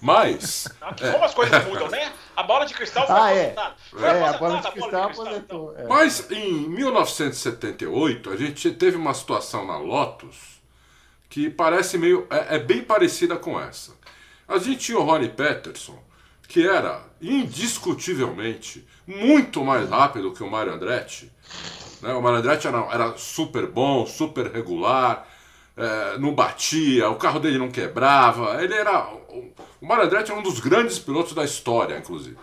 Mas. [LAUGHS] é. Como as coisas mudam, né? A bola de cristal foi ah, é. Foi é, a bola de cristal aposentou. É. Mas em 1978, a gente teve uma situação na Lotus que parece meio. é, é bem parecida com essa. A gente tinha o Ronnie Peterson, que era indiscutivelmente muito mais rápido que o Mario Andretti. Né? O Mario Andretti era, era super bom, super regular é, não batia, o carro dele não quebrava. Ele era. O Mario Andretti é um dos grandes pilotos da história, inclusive.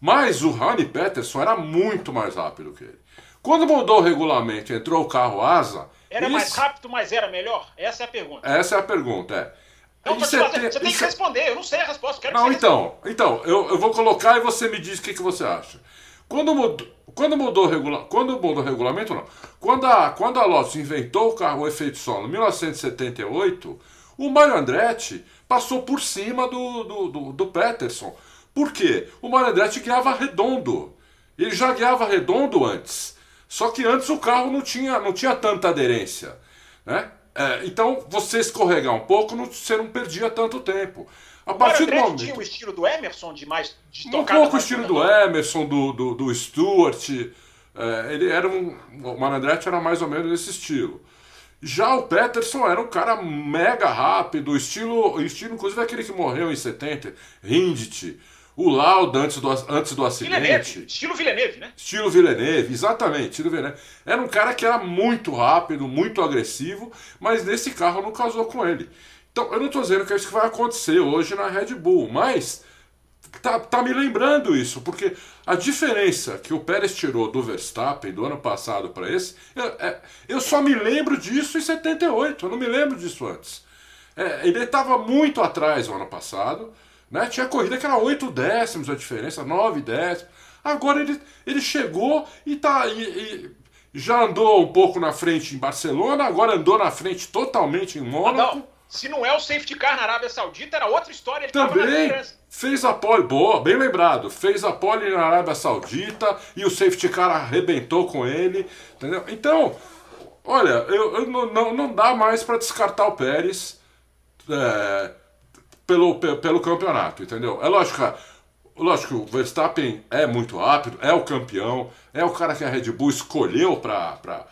Mas o Rani Peterson era muito mais rápido que ele. Quando mudou o regulamento entrou o carro asa. Era mais rápido, mas era melhor? Essa é a pergunta. Essa é a pergunta, é. Então, você, tem, você tem que responder, eu não sei a resposta. Quero não, então, então eu, eu vou colocar e você me diz o que, que você acha. Quando mudou, quando mudou, regula, quando mudou o regulamento, não. Quando a, quando a Lotus inventou o carro o efeito solo em 1978, o Mario Andretti passou por cima do, do, do, do Peterson. Por quê? O Mario Andretti guiava redondo. Ele já guiava redondo antes. Só que antes o carro não tinha, não tinha tanta aderência. Né? É, então, você escorregar um pouco, não, você não perdia tanto tempo. A partir do momento. tinha o estilo do Emerson de mais. De um pouco o estilo do Emerson, do, do, do Stuart. É, ele era um. O Manandretti era mais ou menos desse estilo. Já o Peterson era um cara mega rápido, estilo, estilo inclusive aquele que morreu em 70, Rindt, o Lauda antes do, antes do acidente. Villeneuve, estilo Villeneuve, né? Estilo Villeneuve, exatamente, estilo Villeneuve. Era um cara que era muito rápido, muito agressivo, mas nesse carro não casou com ele. Então, eu não estou dizendo que é isso que vai acontecer hoje na Red Bull, mas tá, tá me lembrando isso, porque a diferença que o Pérez tirou do Verstappen do ano passado para esse, eu, é, eu, só me lembro disso em 78, eu não me lembro disso antes. É, ele estava muito atrás no ano passado, né? tinha corrida que era 8 décimos a diferença, 9 décimos. Agora ele, ele chegou e, tá, e, e já andou um pouco na frente em Barcelona, agora andou na frente totalmente em Mônaco. Se não é o safety car na Arábia Saudita, era outra história. Ele Também fez a pole, boa, bem lembrado. Fez a pole na Arábia Saudita e o safety car arrebentou com ele. Entendeu? Então, olha, eu, eu não, não, não dá mais para descartar o Pérez é, pelo, pelo campeonato, entendeu? É lógico, lógico que o Verstappen é muito rápido, é o campeão, é o cara que a Red Bull escolheu para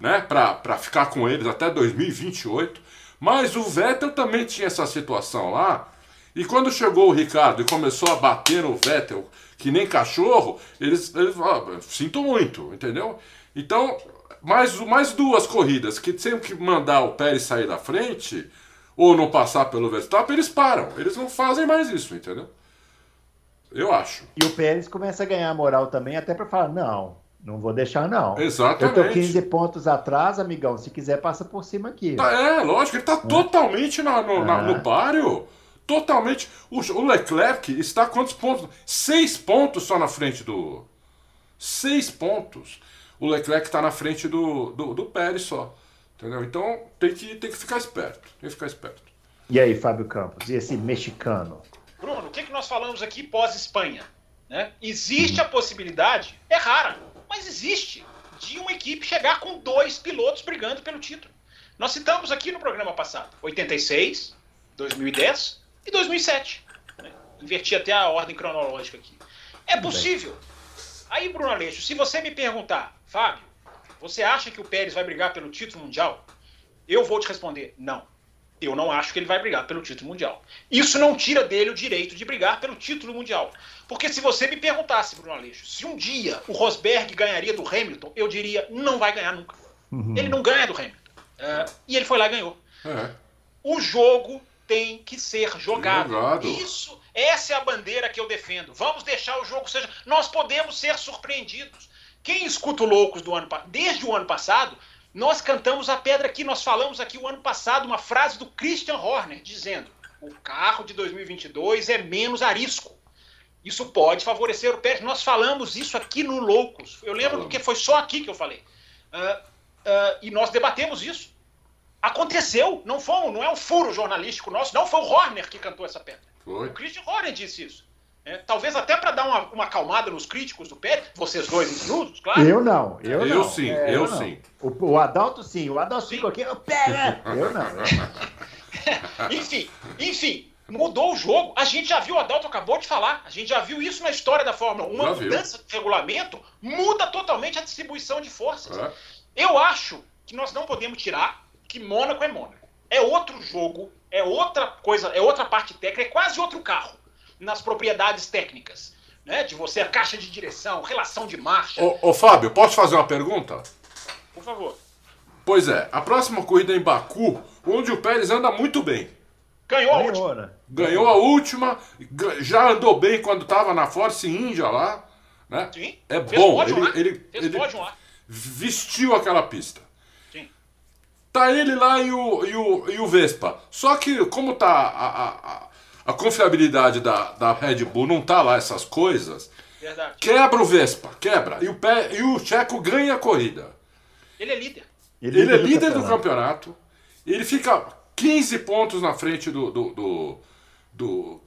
né, para ficar com eles até 2028. Mas o Vettel também tinha essa situação lá. E quando chegou o Ricardo e começou a bater no Vettel, que nem cachorro, eles, eles falaram, sinto muito, entendeu? Então, mais, mais duas corridas que sempre que mandar o Pérez sair da frente, ou não passar pelo Verstappen, eles param. Eles não fazem mais isso, entendeu? Eu acho. E o Pérez começa a ganhar moral também, até para falar, não, não vou deixar, não. Exatamente. Eu tô 15 pontos atrás, amigão. Se quiser, passa por cima aqui. Tá, é, lógico, ele tá é. totalmente na, no, na, no páreo. Totalmente. O, o, Leclerc está quantos pontos? Seis pontos só na frente do. Seis pontos. O Leclerc está na frente do, do, do Pérez só. Entendeu? Então tem que, tem que ficar esperto. Tem que ficar esperto. E aí, Fábio Campos? E esse mexicano? Bruno, o que, que nós falamos aqui pós-Espanha? Né? Existe a possibilidade, é rara, mas existe, de uma equipe chegar com dois pilotos brigando pelo título. Nós citamos aqui no programa passado 86, 2010 e 2007. Né? Inverti até a ordem cronológica aqui. É possível. Aí, Bruno Aleixo, se você me perguntar, Fábio, você acha que o Pérez vai brigar pelo título mundial? Eu vou te responder, não. Eu não acho que ele vai brigar pelo título mundial. Isso não tira dele o direito de brigar pelo título mundial. Porque se você me perguntasse, Bruno Aleixo, se um dia o Rosberg ganharia do Hamilton, eu diria, não vai ganhar nunca. Uhum. Ele não ganha do Hamilton. Uh, e ele foi lá e ganhou. É. O jogo tem que ser jogado. jogado. Isso, essa é a bandeira que eu defendo. Vamos deixar o jogo seja. Nós podemos ser surpreendidos. Quem escuta o Loucos do ano desde o ano passado nós cantamos a pedra aqui, nós falamos aqui o ano passado uma frase do Christian Horner dizendo: o carro de 2022 é menos arisco. Isso pode favorecer o Pérez. Nós falamos isso aqui no Loucos. Eu lembro porque foi só aqui que eu falei. Uh, uh, e nós debatemos isso. Aconteceu, não foi, não é um furo jornalístico nosso, não foi o Horner que cantou essa pedra. Foi. O Christian Horner disse isso. É, talvez até para dar uma, uma acalmada nos críticos do Pérez, vocês dois inclusos, claro. Eu não, eu, eu não. Sim, é, eu, eu sim, O, o, Adalto sim, o Adalto sim. aqui, pega! Eu não. Eu... [LAUGHS] enfim, enfim, mudou o jogo. A gente já viu, o Adalto acabou de falar, a gente já viu isso na história da Fórmula 1. Uma já mudança viu. de regulamento muda totalmente a distribuição de forças. É. Eu acho que nós não podemos tirar que Mônaco é Mônaco. É outro jogo, é outra coisa, é outra parte técnica, é quase outro carro nas propriedades técnicas. Né? De você, a caixa de direção, relação de marcha. Ô, ô Fábio, posso fazer uma pergunta? Por favor. Pois é, a próxima corrida é em Baku, onde o Pérez anda muito bem. Ganhou a última. Né? Ganhou a última, já andou bem quando estava na Force India lá. Né? Sim. É Fez bom. Ele, lá. ele, Fez ele lá. vestiu aquela pista. Sim. Tá ele lá e o, e o, e o Vespa. Só que, como tá a, a, a confiabilidade da, da Red Bull não tá lá essas coisas, Verdade. quebra o Vespa, quebra. E o, pé, e o Checo ganha a corrida. Ele é líder. Ele, ele é líder do campeonato. Ele fica 15 pontos na frente do, do, do, do,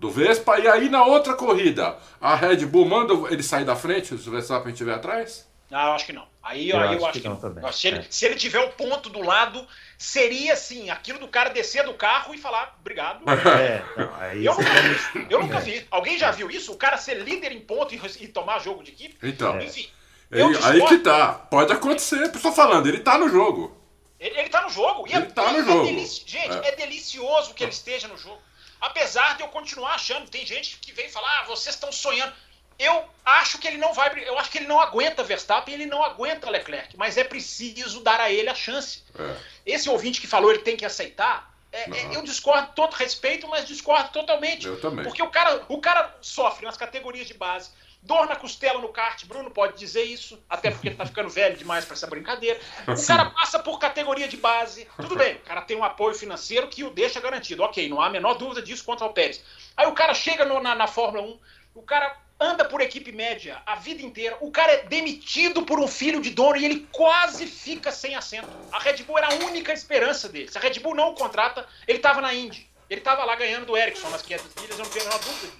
do Vespa. E aí na outra corrida, a Red Bull manda ele sair da frente se o Verstappen estiver atrás. Ah, eu acho que não. Aí eu, aí eu acho, que, não. Também. Se, ele, é. se ele tiver o ponto do lado, seria assim, aquilo do cara descer do carro e falar, obrigado. [LAUGHS] É, não, eu, nunca, eu nunca vi. Alguém já viu isso? O cara ser líder em ponto e, e tomar jogo de equipe? Então. Enfim. Ele, aí que tá. Pode acontecer. Estou falando, ele tá no jogo. Ele, ele tá no jogo. E ele é, tá no é jogo. Delici... Gente, é. é. delicioso que ele esteja no jogo. Apesar de eu continuar achando, tem gente que vem falar, ah, vocês estão sonhando. Eu acho que ele não vai. Eu acho que ele não aguenta Verstappen, ele não aguenta Leclerc, mas é preciso dar a ele a chance. É. Esse ouvinte que falou ele tem que aceitar. É, é eu discordo todo respeito, mas discordo totalmente. Eu também. Porque o cara, o cara sofre nas categorias de base Dor na costela no kart, Bruno pode dizer isso, até porque ele tá ficando velho demais para essa brincadeira. O cara passa por categoria de base, tudo bem, o cara tem um apoio financeiro que o deixa garantido, ok, não há a menor dúvida disso contra o Pérez. Aí o cara chega no, na, na Fórmula 1, o cara anda por equipe média a vida inteira, o cara é demitido por um filho de dono e ele quase fica sem assento. A Red Bull era a única esperança dele. Se a Red Bull não o contrata, ele estava na Indy. Ele estava lá ganhando do Ericsson nas 500 milhas, eu não tenho a menor dúvida.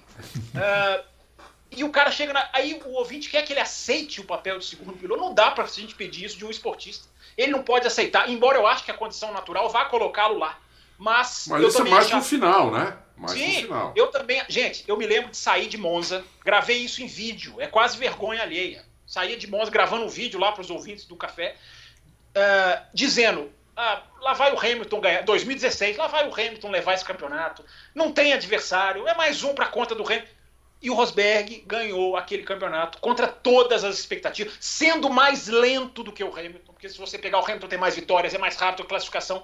Uh, [LAUGHS] e o cara chega. Na... Aí o ouvinte quer que ele aceite o papel de segundo piloto. Não dá pra gente pedir isso de um esportista. Ele não pode aceitar, embora eu acho que a condição natural vá colocá-lo lá. Mas. Mas isso é mais já... no final, né? Mais Sim, eu também. Gente, eu me lembro de sair de Monza, gravei isso em vídeo, é quase vergonha alheia. Saía de Monza gravando um vídeo lá para os ouvintes do café, uh, dizendo: ah, lá vai o Hamilton ganhar. 2016, lá vai o Hamilton levar esse campeonato. Não tem adversário, é mais um para conta do Hamilton. E o Rosberg ganhou aquele campeonato contra todas as expectativas, sendo mais lento do que o Hamilton, porque se você pegar o Hamilton tem mais vitórias, é mais rápido a classificação.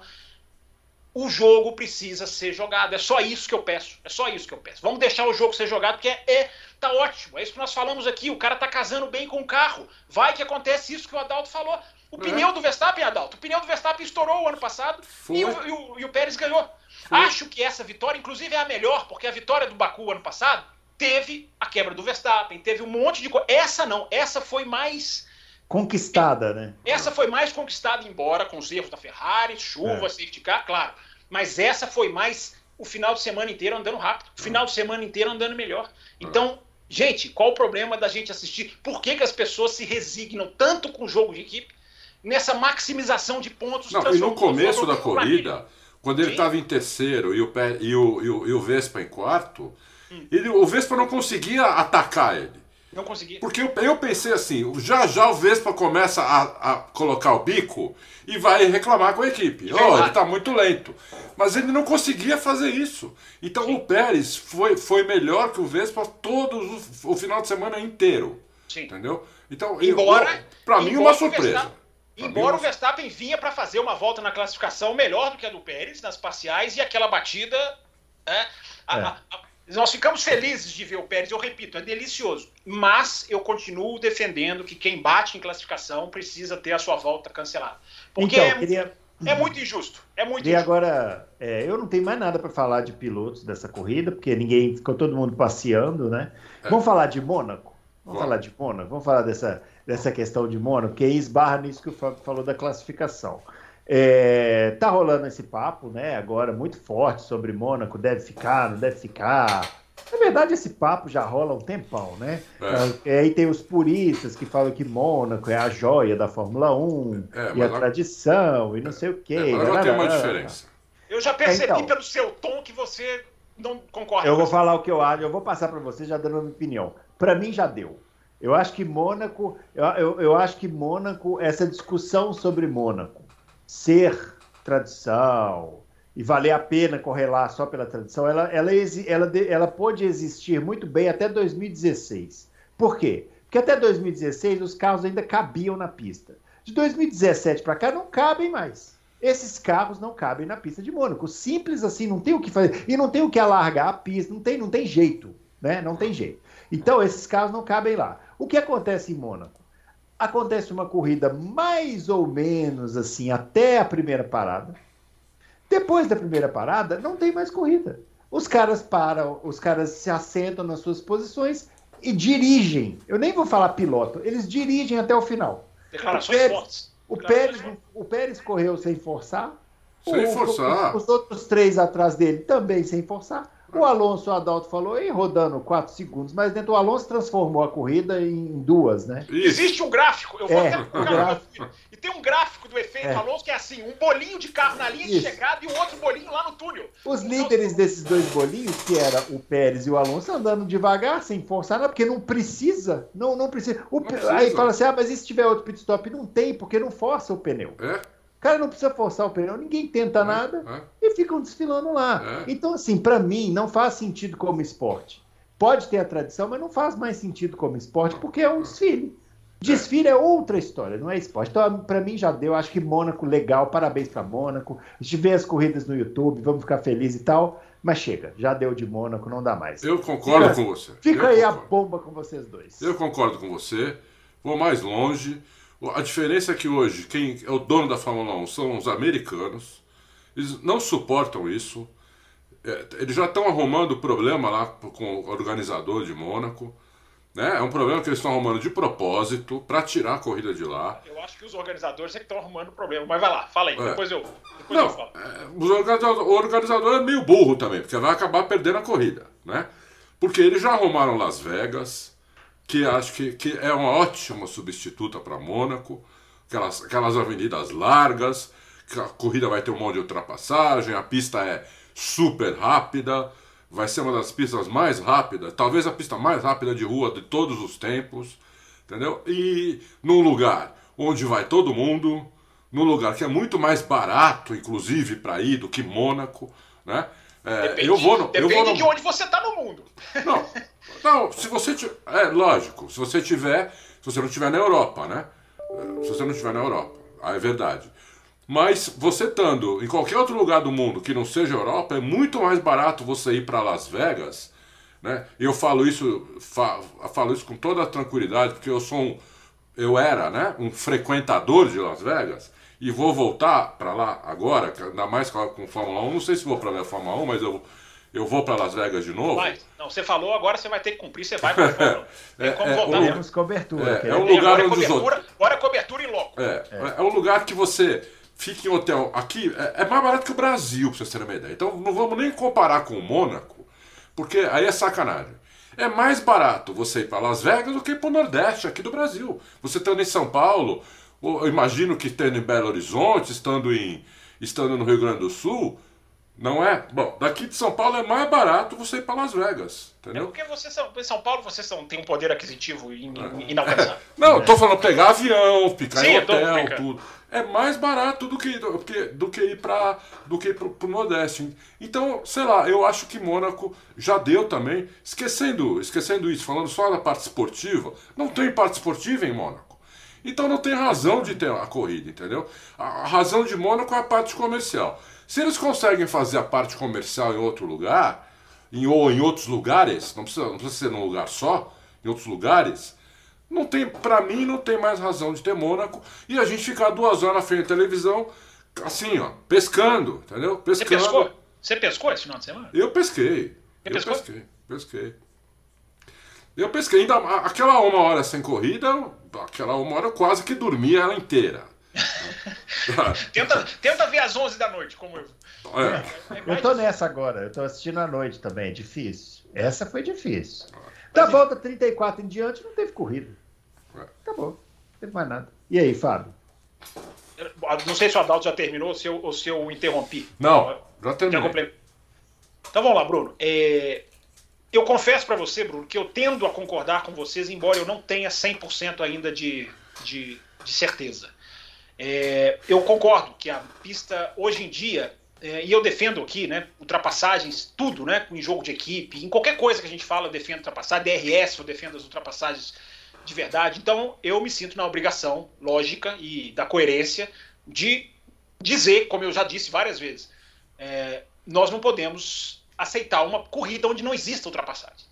O jogo precisa ser jogado. É só isso que eu peço. É só isso que eu peço. Vamos deixar o jogo ser jogado, porque é, é tá ótimo. É isso que nós falamos aqui. O cara tá casando bem com o carro. Vai que acontece isso que o Adalto falou. O é. pneu do Verstappen, Adalto, o pneu do Verstappen estourou o ano passado e o, e o, e o Pérez ganhou. Foi. Acho que essa vitória, inclusive, é a melhor, porque a vitória do Baku ano passado teve a quebra do Verstappen, teve um monte de coisa. Essa não, essa foi mais. Conquistada, né? Essa foi mais conquistada, embora com os erros da Ferrari, chuva, é. safety car, claro. Mas essa foi mais o final de semana inteiro andando rápido, o final de semana inteiro andando melhor. Então, gente, qual o problema da gente assistir? Por que, que as pessoas se resignam tanto com o jogo de equipe nessa maximização de pontos? Não, e no começo da corrida, quando ele estava em terceiro e o, e, o, e, o, e o Vespa em quarto, ele, o Vespa não conseguia atacar ele. Não conseguia. Porque eu, eu pensei assim, já já o Vespa começa a, a colocar o bico e vai reclamar com a equipe. Oh, ele está muito lento. Mas ele não conseguia fazer isso. Então Sim. o Pérez foi, foi melhor que o Vespa todo o, o final de semana inteiro. Sim. Entendeu? Então, embora, para mim, uma surpresa. Embora o Verstappen vinha para fazer uma volta na classificação melhor do que a do Pérez nas parciais e aquela batida. Né, a, é. a, nós ficamos felizes de ver o Pérez, eu repito, é delicioso. Mas eu continuo defendendo que quem bate em classificação precisa ter a sua volta cancelada. Porque então, é, queria... é muito injusto. É muito e injusto. agora, é, eu não tenho mais nada para falar de pilotos dessa corrida, porque ninguém ficou todo mundo passeando, né? É. Vamos falar de Mônaco? Vamos falar de Mônaco? Vamos falar dessa, dessa questão de Mônaco, que aí esbarra nisso que o Fábio falou da classificação. É, tá rolando esse papo, né? Agora muito forte sobre Mônaco, deve ficar, não deve ficar. Na verdade, esse papo já rola um tempão, né? É. é aí tem os puristas que falam que Mônaco é a joia da Fórmula 1 é, e a lá... tradição e não sei o quê. É, mas lá tem uma diferença. Eu já percebi então, pelo seu tom que você não concorda. Eu vou falar o que eu acho, eu vou passar para você já dando a minha opinião. Para mim já deu. Eu acho que Mônaco, eu, eu, eu acho que Mônaco, essa discussão sobre Mônaco ser tradição e valer a pena correr lá só pela tradição, ela, ela, ela, ela pôde existir muito bem até 2016. Por quê? Porque até 2016 os carros ainda cabiam na pista. De 2017 para cá não cabem mais. Esses carros não cabem na pista de Mônaco. Simples assim, não tem o que fazer. E não tem o que alargar a pista, não tem, não tem jeito. Né? Não tem jeito. Então, esses carros não cabem lá. O que acontece em Mônaco? Acontece uma corrida mais ou menos assim até a primeira parada. Depois da primeira parada, não tem mais corrida. Os caras param, os caras se assentam nas suas posições e dirigem. Eu nem vou falar piloto, eles dirigem até o final. Declarações o Pérez, fortes. O Pérez, o Pérez correu sem forçar. Sem o, forçar. Os, os outros três atrás dele também sem forçar. O Alonso, o Adalto falou, aí rodando 4 segundos, mas dentro o Alonso transformou a corrida em duas, né? Isso. Existe um gráfico, eu vou É, até o colocar gráfico. no E tem um gráfico do efeito É. Alonso que é assim: um bolinho de carro na linha de Isso. chegada e um outro bolinho lá no túnel. Os Então, líderes desses dois bolinhos, que era o Pérez e o Alonso, andando devagar, sem forçar nada, porque não precisa. Não, não precisa. O Não pe- precisa. Aí fala assim: ah, mas e se tiver outro pit stop? Não tem, porque não força o pneu. É? O cara não precisa forçar o pneu, ninguém tenta nada É. e ficam desfilando lá. É. Então, assim, pra mim, não faz sentido como esporte. Pode ter a tradição, mas não faz mais sentido como esporte, porque é um desfile. Desfile é outra história, não é esporte. Então, pra mim já deu. Acho que Mônaco, legal, parabéns pra Mônaco. A gente vê as corridas no YouTube, vamos ficar felizes e tal. Mas chega, já deu de Mônaco, não dá mais. Eu concordo Fica- com você. Fica Eu aí a concordo. bomba com vocês dois. Eu concordo com você. Vou mais longe. A diferença é que hoje quem é o dono da Fórmula 1 são os americanos. Eles não suportam isso. É, eles já estão arrumando problema lá com o organizador de Mônaco. Né? É um problema que eles estão arrumando de propósito para tirar a corrida de lá. Eu acho que os organizadores é que estão arrumando problema. Mas vai lá, fala aí, É. depois eu, depois eu Não, falo. é, os organizador- o organizador é meio burro também, porque vai acabar perdendo a corrida, né? Porque eles já arrumaram Las Vegas, que acho que, que é uma ótima substituta para Mônaco, aquelas, aquelas avenidas largas, que a corrida vai ter um monte de ultrapassagem, a pista é super rápida, vai ser uma das pistas mais rápidas, talvez a pista mais rápida de rua de todos os tempos, entendeu? E num lugar onde vai todo mundo, num lugar que é muito mais barato, inclusive, para ir do que Mônaco, né? É, Depende, eu vou no, eu depende vou no, de onde você tá no mundo. não, não, se você tiver. É lógico, se você tiver. Se você não estiver na Europa, né? Se você não estiver na Europa, aí é verdade. Mas você estando em qualquer outro lugar do mundo que não seja Europa, é muito mais barato você ir para Las Vegas, né? Eu falo isso, fa- falo isso com toda a tranquilidade, porque eu sou um. Eu era, né? Um frequentador de Las Vegas. E vou voltar para lá agora, ainda mais com a- com Fórmula 1. Não sei se vou para a Fórmula 1, mas eu, eu vou para Las Vegas de novo. Vai. Não, você falou, agora você vai ter que cumprir, você vai pra fora. [LAUGHS] Tem É, como é, voltar. Temos cobertura. É, é um lugar agora é onde os cobertura, agora é cobertura em loco. É, é, um lugar que você fica em hotel. Aqui é, é mais barato que o Brasil, pra vocês terem uma ideia. Então não vamos nem comparar com o Mônaco, porque aí é sacanagem. É mais barato você ir para Las Vegas do que para o Nordeste aqui do Brasil. Você estando em São Paulo, ou eu imagino que estando em Belo Horizonte, estando, em, estando no Rio Grande do Sul, não é? Bom, daqui de São Paulo é mais barato você ir para Las Vegas, É entendeu? porque vocês são, em São Paulo vocês são, têm um poder aquisitivo in- in- inalcançável. [LAUGHS] Não, tô falando pegar avião, ficar Sim, em eu tô hotel, tudo. É mais barato do que, do que, do que ir para do que ir pro, pro Nordeste. Então, sei lá, eu acho que Mônaco já deu também. Esquecendo, esquecendo isso, falando só da parte esportiva, não tem parte esportiva em Mônaco. Então não tem razão de ter a corrida, entendeu? A razão de Mônaco é a parte comercial. Se eles conseguem fazer a parte comercial em outro lugar, em, ou em outros lugares, não precisa, não precisa ser num lugar só, em outros lugares, não tem, para mim, não tem mais razão de ter Mônaco e a gente ficar duas horas na frente da televisão, assim, ó, pescando, entendeu? Você Pescando. pescou? Você pescou esse final de semana? Eu pesquei. eu pescou? pesquei, pesquei. Eu pesquei, ainda aquela uma hora sem corrida, aquela uma hora eu quase que dormia ela inteira. [LAUGHS] Tenta, tenta ver às 11 da noite, como eu. É. É Eu mais tô difícil. nessa agora, eu tô assistindo à noite também, é difícil. Essa foi difícil. Da volta 34 em diante não teve corrida. É. Acabou, não teve mais nada. E aí, Fábio? Não sei se o Adalto já terminou ou se eu, ou se eu interrompi. Não, já completei. Então vamos lá, Bruno. É, Eu confesso para você, Bruno, que eu tendo a concordar com vocês, embora eu não tenha 100% ainda de, de, de certeza. É, Eu concordo que a pista, hoje em dia, é, e eu defendo aqui, né, ultrapassagens, tudo, né, em jogo de equipe, em qualquer coisa que a gente fala, eu defendo ultrapassagem, DRS, eu defendo as ultrapassagens de verdade. Então, eu me sinto na obrigação lógica e da coerência de dizer, como eu já disse várias vezes, é, nós não podemos aceitar uma corrida onde não exista ultrapassagem.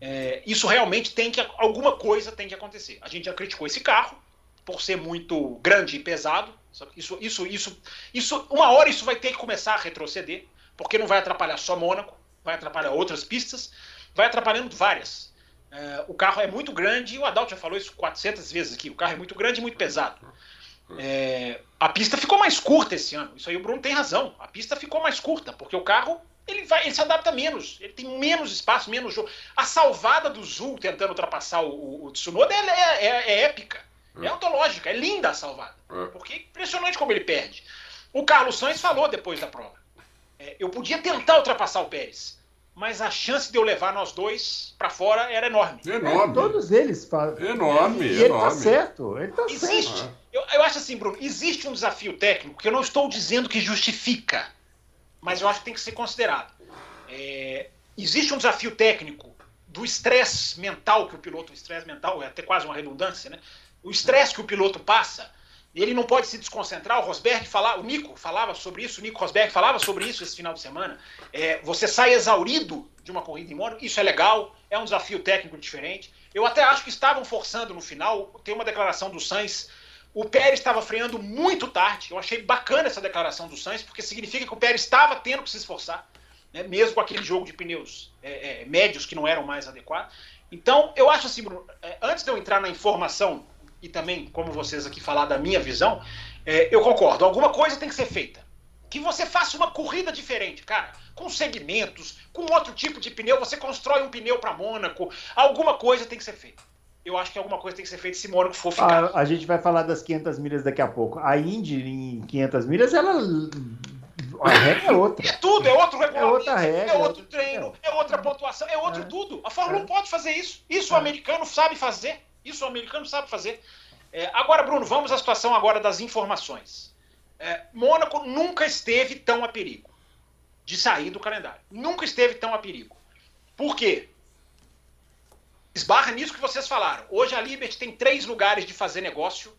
É, isso realmente tem que alguma coisa tem que acontecer. A gente já criticou esse carro por ser muito grande e pesado. Isso, isso, isso, isso, uma hora isso vai ter que começar a retroceder, porque não vai atrapalhar só Mônaco, vai atrapalhar outras pistas, vai atrapalhando várias. É, o carro é muito grande, e o Adalto já falou isso 400 vezes aqui. O carro é muito grande e muito pesado. É, a pista ficou mais curta esse ano. Isso aí o Bruno tem razão. A pista ficou mais curta, porque o carro ele, vai, ele se adapta menos, ele tem menos espaço, menos jogo. A salvada do Zul tentando ultrapassar o, o, o Tsunoda é, é, é, épica, é. é ontológica, é linda a salvada. É. Porque é impressionante como ele perde. O Carlos Sainz falou depois da prova. É, eu podia tentar ultrapassar o Pérez, mas a chance de eu levar nós dois para fora era enorme. Enorme. É, todos eles falam. Enorme, e enorme. ele tá certo. Ele tá existe, certo. Eu, eu acho assim, Bruno, existe um desafio técnico que eu não estou dizendo que justifica, mas eu acho que tem que ser considerado. É, existe um desafio técnico do estresse mental que o piloto, o estresse mental é até quase uma redundância, né? O estresse que o piloto passa ele não pode se desconcentrar. O Rosberg falava, o Nico falava sobre isso, o Nico Rosberg falava sobre isso esse final de semana. É, você sai exaurido de uma corrida em Mônaco, isso é legal, é um desafio técnico diferente. Eu até acho que estavam forçando no final. Tem uma declaração do Sainz. O Pérez estava freando muito tarde. Eu achei bacana essa declaração do Sainz, porque significa que o Pérez estava tendo que se esforçar, né, mesmo com aquele jogo de pneus é, é, médios que não eram mais adequados. Então, eu acho assim, Bruno, é, antes de eu entrar na informação e também, como vocês aqui falar da minha visão, é, eu concordo. Alguma coisa tem que ser feita. Que você faça uma corrida diferente, cara, com segmentos, com outro tipo de pneu. Você constrói um pneu para Mônaco. Alguma coisa tem que ser feita. Eu acho que alguma coisa tem que ser feita se Mônaco for ficar. A, a gente vai falar das 500 milhas daqui a pouco. A Indy em 500 milhas, ela a regra é outra. É tudo, é outro regulamento, é, outra regra, é outro treino, é, é outra pontuação, é outro é. tudo. A Fórmula 1 é. pode fazer isso. Isso o americano sabe fazer. Isso o americano sabe fazer. É, agora, Bruno, vamos à situação agora das informações. É, Mônaco nunca esteve tão a perigo de sair do calendário. Nunca esteve tão a perigo. Por quê? Esbarra nisso que vocês falaram. Hoje a Liberty tem três lugares de fazer negócio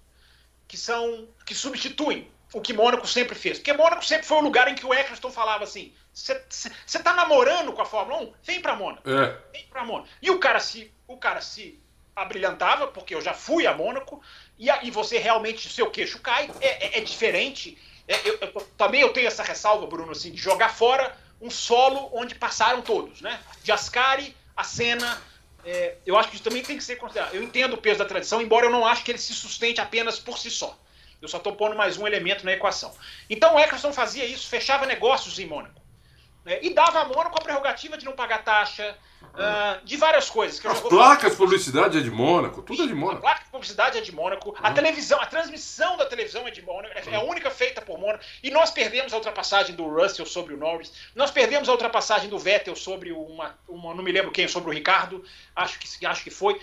que são que substituem o que Mônaco sempre fez. Porque Mônaco sempre foi o lugar em que o Eccleston falava assim: você tá namorando com a Fórmula 1? Vem pra Mônaco. É. Vem pra Mônaco. E o cara se o cara se abrilhantava, porque eu já fui a Mônaco, e aí você realmente, seu queixo cai, é, é, é diferente. É, eu, eu, também eu tenho essa ressalva, Bruno, assim, de jogar fora um solo onde passaram todos, né? De Ascari, a Senna, é, eu acho que isso também tem que ser considerado. Eu entendo o peso da tradição, embora eu não acho que ele se sustente apenas por si só. Eu só estou pondo mais um elemento na equação. Então o Eccleston fazia isso, fechava negócios em Mônaco. Né? E dava a Mônaco a prerrogativa de não pagar taxa, uh, de várias coisas. Que As placas de publicidade é de Mônaco, tudo é de Mônaco. A placa de publicidade é de Mônaco, a televisão, a transmissão da televisão é de Mônaco, é a única feita por Mônaco. E nós perdemos a ultrapassagem do Russell sobre o Norris, nós perdemos a ultrapassagem do Vettel sobre uma, uma não me lembro quem, sobre o Ricardo, acho que, acho que foi.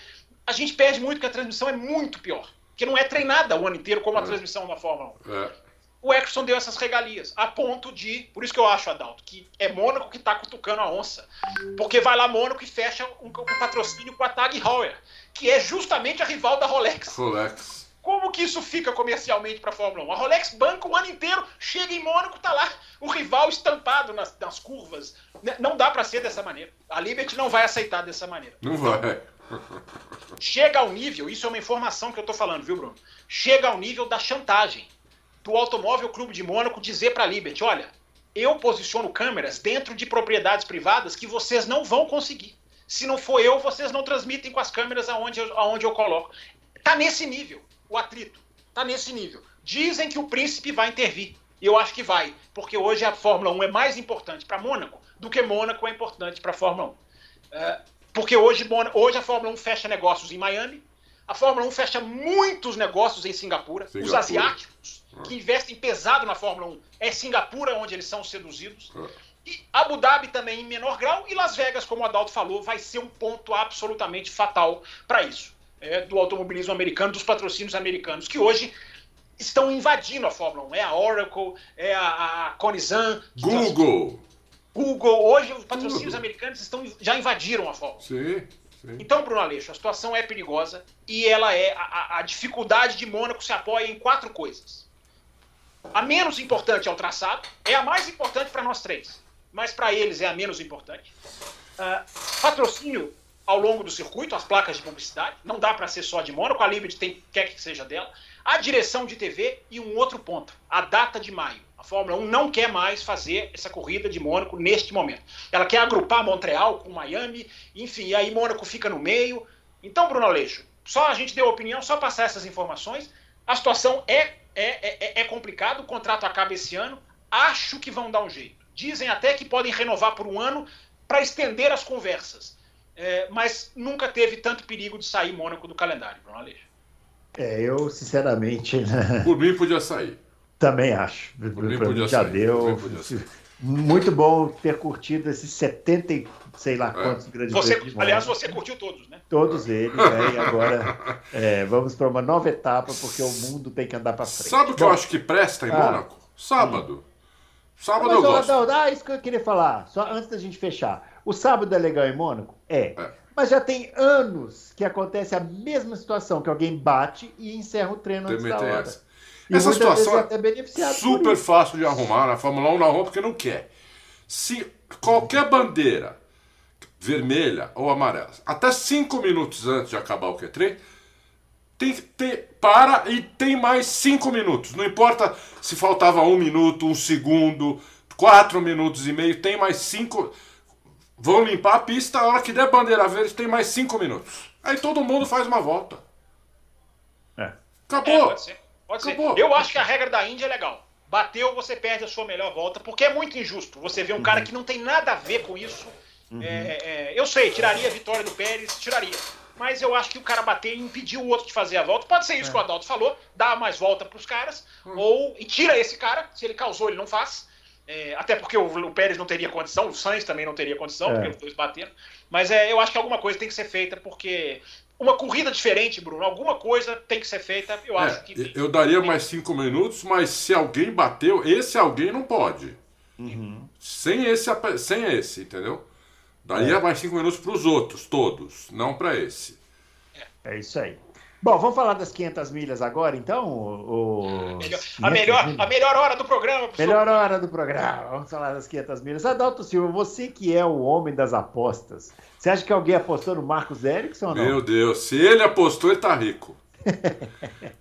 A gente perde muito porque a transmissão é muito pior. Porque não é treinada o ano inteiro como a é. transmissão da Fórmula 1. É o Eccleston deu essas regalias, a ponto de. Por isso que eu acho, Adalto, que é Mônaco que está cutucando a onça. Porque vai lá Mônaco e fecha um, um, patrocínio com a Tag Heuer, que é justamente a rival da Rolex. Rolex. Como que isso fica comercialmente para a Fórmula 1? A Rolex banca o ano inteiro, chega em Mônaco, tá lá o rival estampado nas, nas curvas. Não dá para ser dessa maneira. A Liberty não vai aceitar dessa maneira. Não vai. Chega ao nível, isso é uma informação que eu tô falando, viu, Bruno? Chega ao nível da chantagem do Automóvel Clube de Mônaco dizer para a Liberty: olha, eu posiciono câmeras dentro de propriedades privadas que vocês não vão conseguir. Se não for eu, vocês não transmitem com as câmeras aonde eu, aonde eu coloco. Tá nesse nível o atrito. Tá nesse nível. Dizem que o príncipe vai intervir. Eu acho que vai, porque hoje a Fórmula 1 é mais importante para Mônaco do que Mônaco é importante para a Fórmula 1. É, porque hoje, hoje a Fórmula 1 fecha negócios em Miami, a Fórmula 1 fecha muitos negócios em Singapura. Singapura. Os asiáticos, ah. que investem pesado na Fórmula 1, é Singapura onde eles são seduzidos. Ah. E Abu Dhabi também em menor grau. E Las Vegas, como o Adalto falou, vai ser um ponto absolutamente fatal para isso. É, do automobilismo americano, dos patrocínios americanos, que hoje estão invadindo a Fórmula 1. É a Oracle, é a, a Conizan. Google. Google. Hoje os patrocínios Google. americanos estão, já invadiram a Fórmula 1. Sim. Então, Bruno Aleixo, a situação é perigosa e ela é a, a, dificuldade de Mônaco se apoia em quatro coisas. A menos importante é o traçado, é a mais importante para nós três, mas para eles é a menos importante. Uh, patrocínio ao longo do circuito, as placas de publicidade, não dá para ser só de Mônaco, a Liberty tem, quer que seja dela. A direção de TV e um outro ponto, a data de maio. A Fórmula 1 não quer mais fazer essa corrida de Mônaco neste momento. Ela quer agrupar Montreal com Miami, enfim, e aí Mônaco fica no meio. Então, Bruno Aleixo, só a gente deu opinião, só passar essas informações. A situação é, é, é, é complicada, o contrato acaba esse ano. Acho que vão dar um jeito. Dizem até que podem renovar por um ano para estender as conversas. É, mas nunca teve tanto perigo de sair Mônaco do calendário, Bruno Aleixo. É, eu, sinceramente. Né? Por mim podia sair. Também acho. Já sair. deu. Muito bom ter curtido esses 70 sei lá é. quantos é. grandes você, Aliás, você curtiu todos, né? Todos eles, né? E agora [LAUGHS] é, vamos para uma nova etapa, porque o mundo tem que andar para frente. Sabe o que bom, eu acho que presta em ah, Mônaco? Sábado. Sábado Mas, eu gosto. Não, ah, isso que eu queria falar, só antes da gente fechar. O sábado é legal em Mônaco? É. é. Mas já tem anos que acontece a mesma situação, que alguém bate e encerra o treino antes da hora. Essa, essa situação é super fácil de arrumar na Fórmula 1 na rua porque não quer. Se qualquer bandeira vermelha ou amarela, até cinco minutos antes de acabar o Q3, tem que ter, para e tem mais cinco minutos. Não importa se faltava um minuto, um segundo, quatro minutos e meio, tem mais cinco. Vão limpar a pista, a hora que der bandeira verde tem mais cinco minutos. Aí todo mundo faz uma volta. É. Acabou. É, pode ser. Pode Acabou. ser. Eu acho que a regra da Índia é legal. Bateu, você perde a sua melhor volta, porque é muito injusto. Você vê um cara que não tem nada a ver com isso. Uhum. É, é, eu sei, tiraria a vitória do Pérez, tiraria. Mas eu acho que o cara bater e impedir o outro de fazer a volta. Pode ser isso é. que o Adalto falou, dá mais volta para os caras, uhum. ou e tira esse cara, se ele causou, ele não faz. É, até porque o, o, Pérez não teria condição, o Sainz também não teria condição, é. porque os dois bateram. Mas é, eu acho que alguma coisa tem que ser feita, porque uma corrida diferente, Bruno, alguma coisa tem que ser feita, eu é, acho que. Eu daria mais cinco minutos, mas se alguém bateu, esse alguém não pode. Uhum. Sem, esse, sem esse, entendeu? Daria é. mais cinco minutos para os outros, todos, não para esse. É isso aí. Bom, vamos falar das 500 milhas agora, então? O... A, melhor, a melhor hora do programa. Professor. Melhor hora do programa. Vamos falar das 500 milhas. Adalto Silva, você que é o homem das apostas, você acha que alguém apostou no Marcos Erickson ou não? Meu Deus, se ele apostou, ele tá rico. [LAUGHS]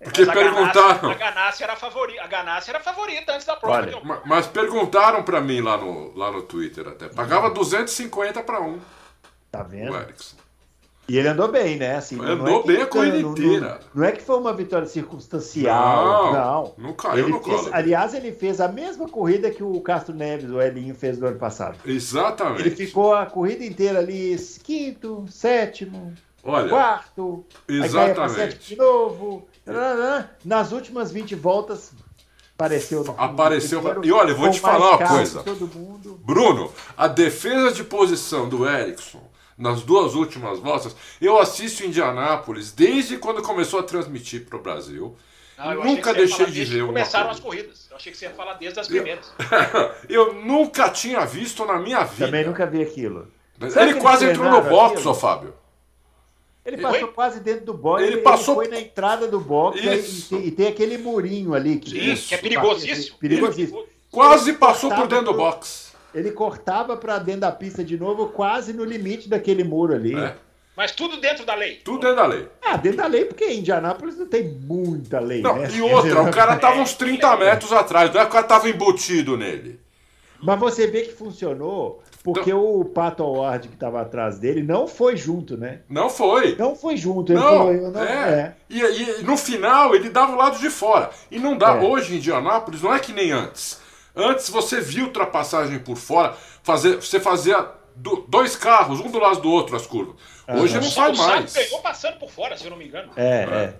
Porque mas perguntaram. A Ganassi era favorita. A Ganassi era favorita antes da prova. Olha, mas, mas perguntaram para mim lá no, lá no Twitter até. Pagava 250 para um. Tá vendo? O Erickson. E ele andou bem, né? Assim, andou é bem a corrida inteira. Não, não, é que foi uma vitória circunstancial. Não, não. não caiu ele no fez, colo. Aliás, ele fez a mesma corrida que o Castro Neves, o Elinho, fez no ano passado. Exatamente. Ele ficou a corrida inteira ali, quinto, sétimo, Olha, quarto, exatamente. sétimo de novo. Nas últimas 20 voltas, apareceu. No, apareceu. No e olha, vou te falar uma coisa. Bruno, a defesa de posição do Erickson nas duas últimas voltas. Eu assisto Indianápolis desde quando começou a transmitir para o Brasil. Ah, nunca deixei de ver começaram as corridas. Eu achei que você ia falar desde as primeiras. Eu, [LAUGHS] eu nunca tinha visto na minha vida. Também nunca vi aquilo. Ele quase entrou no box, ô Fábio. Ele passou quase dentro do box. Ele, ele passou... foi na entrada do box e tem, e, tem, aquele murinho ali. Que, Isso. que é perigosíssimo. Perigosíssimo. Quase passou por dentro do box ele cortava para dentro da pista de novo, quase no limite daquele muro ali. É. Mas tudo dentro da lei. Tudo dentro da lei. Ah, dentro da lei, porque em Indianápolis não tem muita lei, não, né? E outra, o cara tava uns 30 metros atrás, não é que o cara tava embutido nele. Mas você vê que funcionou, porque então, o Pato Award que estava atrás dele não foi junto, né? Não foi. Não foi junto. Ele não, falou, não é. é. E, e, no final ele dava o lado de fora. E não dá. É. Hoje em Indianápolis não é que nem antes. Antes você via ultrapassagem por fora, fazer, você fazia dois carros, um do lado do outro, as curvas. Hoje não faz mais. pegou passando por fora, se eu não me engano. É, é, é.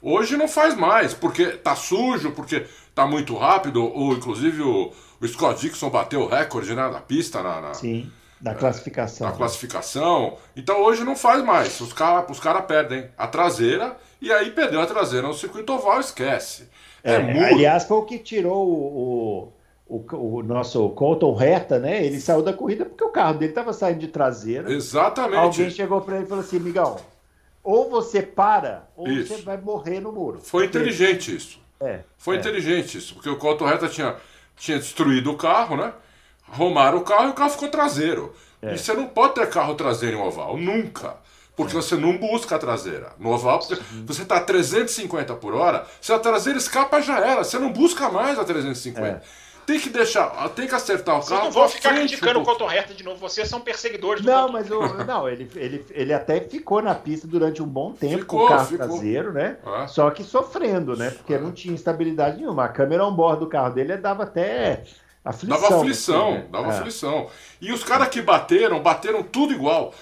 Hoje não faz mais, porque tá sujo, porque tá muito rápido, ou inclusive o, o Scott Dixon bateu o recorde né, na pista. Na, na Sim, na classificação. Na classificação. Então hoje não faz mais. Os caras os cara perdem a traseira, e aí perdeu a traseira no circuito oval, esquece. É, é aliás, foi o que tirou o, o, o, nosso Colton Herta, né? Ele saiu da corrida porque o carro dele estava saindo de traseira. Exatamente. Alguém chegou para ele e falou assim, Migão, ou você para, ou isso. você vai morrer no muro. Foi porque... inteligente isso. É. Foi é. inteligente isso, porque o Colton Herta tinha, tinha destruído o carro, né? Arrumaram o carro e o carro ficou traseiro. É. E você não pode ter carro traseiro em oval, nunca. Porque é. você não busca a traseira. No oval, porque você está a 350 por hora, se a traseira escapa já era. Você não busca mais a 350. É. Tem que deixar, tem que acertar o carro. Vocês não vão ficar criticando o Colton Herta de novo, vocês são perseguidores do Não, mas o, não, ele, ele, ele até ficou na pista durante um bom tempo ficou, com o carro ficou. traseiro, né? Ah. Só que sofrendo, né? Porque ah. não tinha estabilidade nenhuma. A câmera on board do carro dele dava até Aflição, dava aflição, assim, né? dava É. aflição. E os caras que bateram, bateram tudo igual.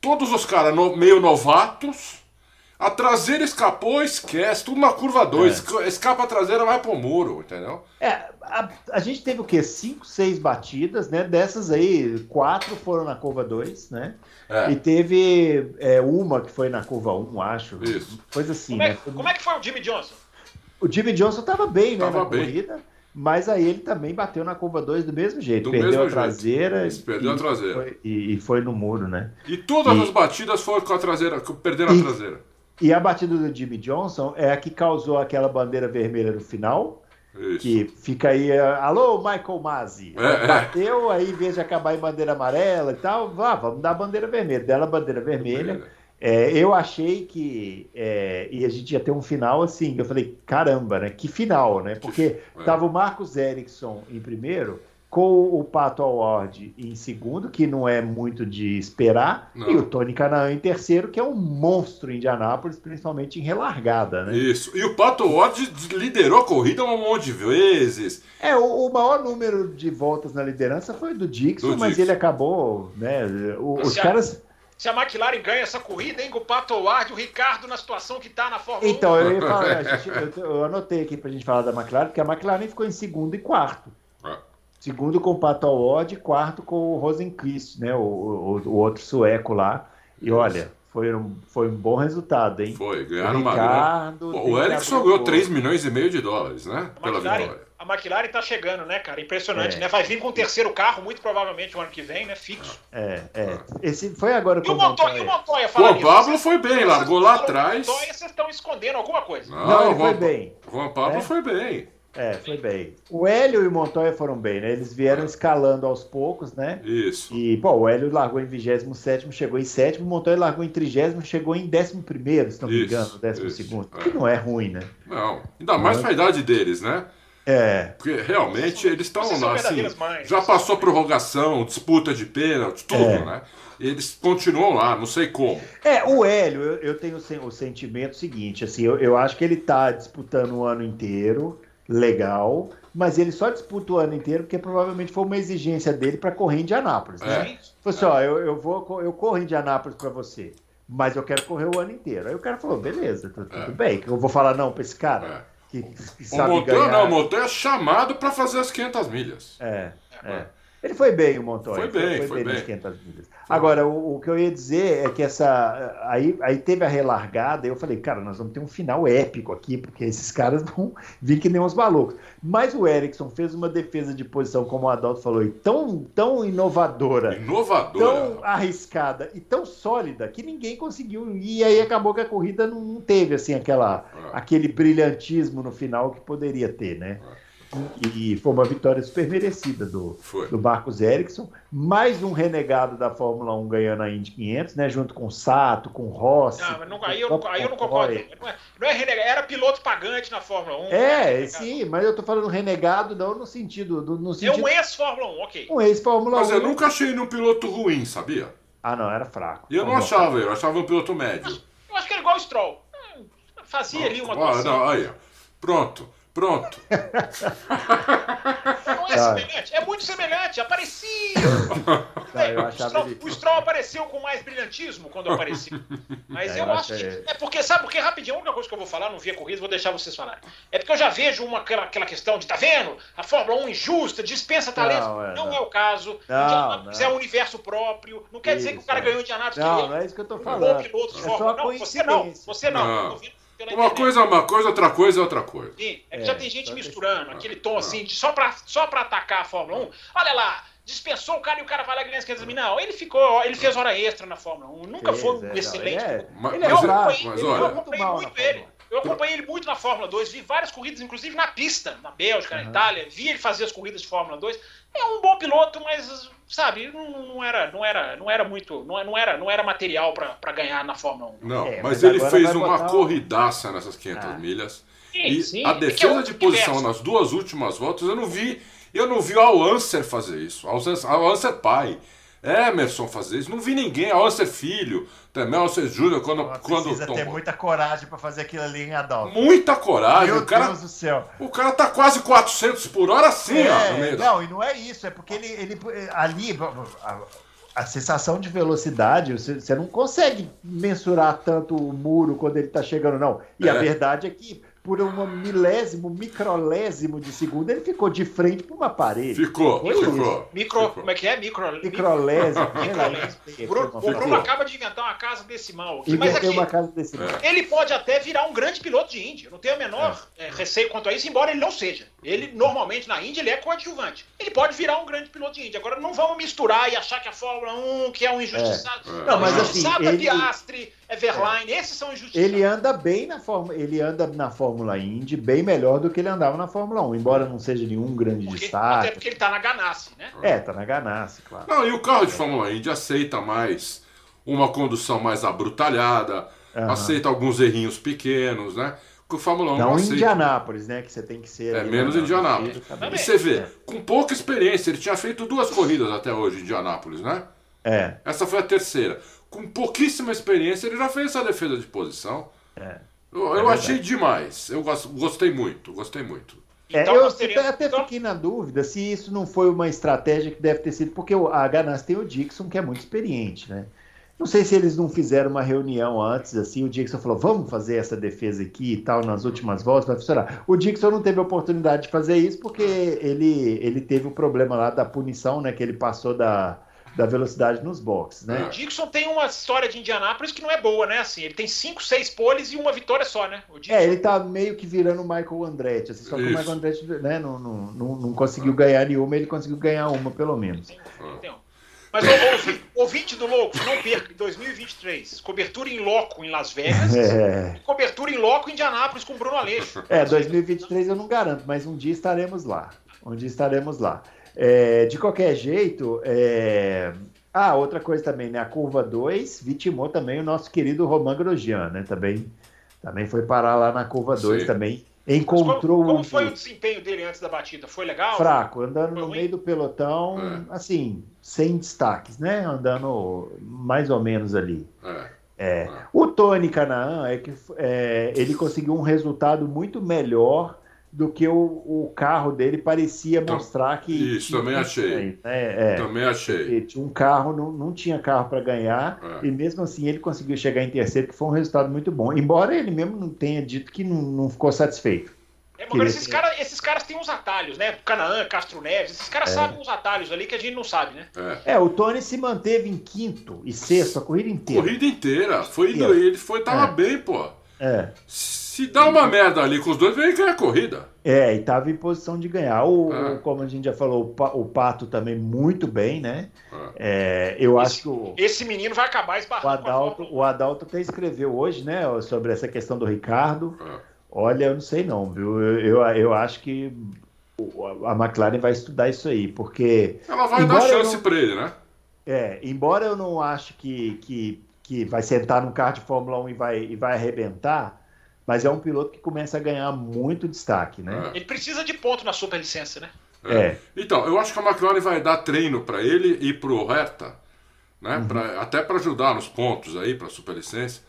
Todos os caras no- meio novatos. A traseira escapou, esquece, tudo na curva 2. Escapa a traseira, vai pro muro, entendeu? É, a, a gente teve o quê? Cinco, seis batidas, né? Dessas aí, quatro foram na curva 2, né? É. E teve é, uma que foi na curva 1, um, acho. Isso. Coisa assim, Como é, né? como é que foi o Jimmy Johnson? O Jimmy Johnson tava bem, né, Tava na bem. corrida, mas aí ele também bateu na curva 2 do mesmo jeito. Do perdeu mesmo a jeito. traseira. Isso, perdeu e a traseira. Foi, e, e foi no muro, né? E todas E- as batidas foram com a traseira, com- perdendo a traseira. E a batida do Jimmy Johnson é a que causou aquela bandeira vermelha no final, Isso. que fica aí, é, alô, Michael Masi. É, é. Bateu, aí em vez de acabar em bandeira amarela e tal, vá, vamos dar bandeira vermelha. Dela bandeira vermelha. É, eu achei que é, e a gente ia ter um final assim. Eu falei, caramba, né? Que final, né? Porque é. tava o Marcos Erickson em primeiro, com o Pato Award em segundo, que não é muito de esperar, Não. e o Tony Canaan em terceiro, que é um monstro em Indianápolis, principalmente em relargada, né? Isso. E o Pato Ward liderou a corrida um monte de vezes. É, o, o maior número de voltas na liderança foi do Dixon, Do mas Dixon. ele acabou, né? o- os caras. Se a McLaren ganha essa corrida, hein, com o Pato Howard, o Ricardo na situação que tá na Fórmula Então, eu ia falar, a [LAUGHS] gente- eu, eu anotei aqui pra gente falar da McLaren, porque a McLaren ficou em segundo e quarto. Segundo com o Pato Award, quarto com o Rosenqvist, né? O, o, o outro sueco lá. E Isso. olha, foi um, foi um bom resultado, hein? Foi, O ganharam uma grana. Ricardo. Pô, tem O o ganhou olho. 3 milhões e meio de dólares, né? A Pela McLaren, vitória. a McLaren tá chegando, né, cara? Impressionante, É. né? Vai vir com o terceiro carro, muito provavelmente o ano que vem, né? Fixo. É, é. Esse foi agora E com o Montoya, e o Montoya Juan nisso, Pablo vocês- foi bem, largou lá atrás. Montoya, vocês estão escondendo alguma coisa. Não, ele foi bem. Juan Pablo É? foi bem. É, foi bem. O Hélio e o Montoya foram bem, né? Eles vieram escalando aos poucos, né? Isso. E, pô, o Hélio largou em 27, chegou em 7, o Montoya largou em 30, chegou em 11, se não me engano, 12, isso, que é. não é ruim, né? Não, ainda mais pra idade deles, né? É, Porque realmente eles estão lá, assim, já passou prorrogação, disputa de pênalti, tudo, É. né? Eles continuam lá, não sei como. É, o Hélio, eu, eu tenho o sentimento seguinte, assim, eu, eu acho que ele tá disputando o ano inteiro, legal, mas ele só disputa o ano inteiro porque provavelmente foi uma exigência dele para correr em Indianápolis, né? É. Falou assim, ó, eu, eu vou, eu corro em Indianápolis para você, mas eu quero correr o ano inteiro. Aí o cara falou, beleza, tu- tudo É. bem, eu vou falar não para esse cara É. que, que O sabe Montoya ganhar. não, o Montoya é chamado pra fazer as 500 milhas. É, é. Ele foi bem, o Montoya. Foi bem, foi nas bem. 500 milhas. Agora, o, o que eu ia dizer é que essa. Aí, aí teve a relargada, e eu falei, cara, nós vamos ter um final épico aqui, porque esses caras vão vir que nem uns malucos. Mas o Erickson fez uma defesa de posição, como o Adalto falou, e tão, tão inovadora, Inovador. tão arriscada e tão sólida que ninguém conseguiu. E aí acabou que a corrida não, teve assim aquela, É. aquele brilhantismo no final que poderia ter, né? E, e foi uma vitória super merecida do, Foi. do Marcos Ericsson, mais um renegado da Fórmula 1 ganhando a Indy 500, né? Junto com o Sato, com o Rossi. Não, mas não- aí, eu aí eu não concordo. Não é, não é renegado, era piloto pagante na Fórmula 1. não É, renegado. sim, mas eu tô falando renegado não no sentido do no É sentido um ex-Fórmula 1, ok. um ex-Fórmula 1. Mas eu nunca achei ele um piloto ruim, sabia? Ah, não, era fraco. E eu não Não, achava, eu achava um piloto médio. Eu acho que era igual o Stroll. Hum, Fazia ali uma atuação. não, aí, ó. Pronto, pronto. Não é Tá. semelhante? É muito semelhante, aparecia. Tá, o, Stroll, ele- o Stroll apareceu com mais brilhantismo quando apareceu. Mas É, eu, eu acho que. é- porque, sabe porque rapidinho, a única coisa que eu vou falar, não vi a corrida, vou deixar vocês falarem. É porque eu já vejo uma, aquela, aquela questão de, tá vendo? A Fórmula 1 injusta, dispensa talento. Não, é, não, não. é o caso. Não, não. é um universo próprio. Não quer dizer que o Isso, cara é. ganhou de Anápolis Não, que não é isso que eu tô um bom falando. piloto de É Fórmula só 1. Não, você não. Você não. Não. eu tô vendo pela Uma internet. coisa é uma coisa, outra coisa é outra coisa. Sim, é que É, já tem gente misturando aquele tom assim, de só, pra, só pra atacar a Fórmula 1. Olha lá, dispensou o cara e o cara vai lá ganhar as 500 mil. Não, ele ficou, ele fez hora extra na Fórmula 1. Nunca Fez, foi um é, não, excelente. ele é- Mas- ele é mas- fraco, mas olha- eu muito acompanhei muito na ele. Eu acompanhei ele muito na Fórmula 2, vi várias corridas, inclusive na pista, na Bélgica, na Itália, vi ele fazer as corridas de Fórmula 2. É um bom piloto, mas, sabe, não, não era, não era, não era muito, não, não era, não era material pra pra ganhar na Fórmula 1. Não, É, mas, mas ele fez uma botar corridaça nessas 500 Ah. milhas. Sim, E sim, a é é defesa outro de posição universo. nas duas últimas voltas, eu não vi. Eu não vi o Al Anser fazer isso. Al Anser, Al Anser pai. Emerson fazer isso. Não vi ninguém. Alcer Filho, também Alcer Júnior, quando, quando Precisa ter tomou. muita coragem pra fazer aquilo ali em Adalto. Muita coragem. Meu o, cara, Deus do céu. o cara tá quase 400 por hora assim, ó. É, No meio da- não, e não é isso, é porque ele, ele ali a, a sensação de velocidade, você, você não consegue mensurar tanto o muro quando ele tá chegando, não. E a É. verdade é que por um milésimo, microlésimo de segundo, ele ficou de frente para uma parede. Ficou, ficou. Micro, ficou. como é que é? Micro. Microlésimo, lá, Microlésimo. Bruno, o Bruno acaba de inventar uma casa decimal aqui. Mas aqui, uma casa desse. É. ele pode até virar um grande piloto de Índia. Eu não tenho a menor eh, receio quanto a isso, embora ele não seja. Ele, normalmente, na Índia, ele é coadjuvante. Ele pode virar um grande piloto de Índia. Agora, não vamos misturar e achar que a Fórmula 1, que é um injustiçado. É. Não, mas o injustiçado assim, é ele- Piastri, é Verlaine, esses são injustiçados. Ele anda bem na Fórmula, ele anda na Fórmula Indy bem melhor do que ele andava na Fórmula 1, embora não seja nenhum grande Porque- até destaque. porque ele tá na ganância, né? É, tá na ganância, claro. Não, e o carro de Fórmula Indy aceita mais uma condução mais abrutalhada, Aham. aceita alguns errinhos pequenos, né? Que o Fórmula 1 não, Não. Indianápolis, né? Que você tem que ser. É, menos na- Indianápolis. Exatamente. E você vê, com pouca experiência, ele tinha feito duas corridas até hoje em Indianápolis, né? É, Essa foi a terceira. Com pouquíssima experiência, ele já fez essa defesa de posição. é. Eu, eu verdade. achei demais. Eu gosto- gostei muito, gostei muito. É, Então eu até então- fiquei na dúvida se isso não foi uma estratégia que deve ter sido, porque o- a Ganassi tem o Dixon, que é muito experiente, né? Não sei se eles não fizeram uma reunião antes, assim, o Dixon falou, vamos fazer essa defesa aqui e tal, nas últimas voltas, vai funcionar. O Dixon não teve a oportunidade de fazer isso porque ele, ele teve o problema lá da punição, né, que ele passou da, da velocidade nos boxes, né? O Dixon tem uma história de Indianápolis que não é boa, né? Assim, ele tem cinco, seis poles e uma vitória só, né? O Dixon. É, ele tá meio que virando o Michael Andretti, assim, só que o Isso. Michael Andretti né, não, não, não, não conseguiu ganhar nenhuma, ele conseguiu ganhar uma, pelo menos. Tem um, tem um. Mas o ouvi- ouvinte do louco, não perca, em 2023, cobertura em loco em Las Vegas [LAUGHS] É, e cobertura em loco em Indianápolis com Bruno Aleixo. é, 2023 eu não garanto, mas um dia estaremos lá. Um dia estaremos lá. É, de qualquer jeito, é... ah, outra coisa também, né? A curva 2 vitimou também o nosso querido Roman Grosjean, né? Também, também foi parar lá na curva 2 Sim. também. Mas Encontrou como, como um foi o desempenho dele antes da batida? Foi legal? fraco, andando Foi no ruim? meio do pelotão, É. assim, sem destaques, né? Andando mais ou menos ali. É. É. O Tony Canaan é que é, ele conseguiu um resultado muito melhor do que o, o carro dele parecia Tam- mostrar que. isso, que também achei. né? É. Também achei. Ele tinha um carro, não, não tinha carro para ganhar, É. e mesmo assim ele conseguiu chegar em terceiro, que foi um resultado muito bom. Embora ele mesmo não tenha dito que não, não ficou satisfeito. É, mas esses, ter- cara, esses caras têm uns atalhos, né? Canaã, Castro Neves, esses É. caras sabem uns atalhos ali que a gente não sabe, né? É. É, o Tony se manteve em quinto e sexto a corrida inteira. Corrida inteira. Foi ele foi, tava É. bem, pô. É. Se dá uma merda ali com os dois, vem ganhar a corrida. É, e estava em posição de ganhar. O, É. o- como a gente já falou, o, Pa- o Pato também muito bem, né? É. É, eu Esse- acho que o, Esse menino vai acabar o, esbarrando com a Adalto, o Adalto até escreveu hoje, né, sobre essa questão do Ricardo. É. Olha, eu não sei não, viu? Eu, eu, eu acho que o- a McLaren vai estudar isso aí, porque Ela vai dar chance não- pra ele, né? É, embora eu não acho que, que, que vai sentar num carro de Fórmula 1 e vai, e vai arrebentar, mas é um piloto que começa a ganhar muito destaque, né? Ele precisa de ponto na superlicença, né? É. Então, eu acho que a McLaren vai dar treino pra ele e pro Hertha, né? Uhum. Pra- até pra ajudar nos pontos aí, pra superlicença.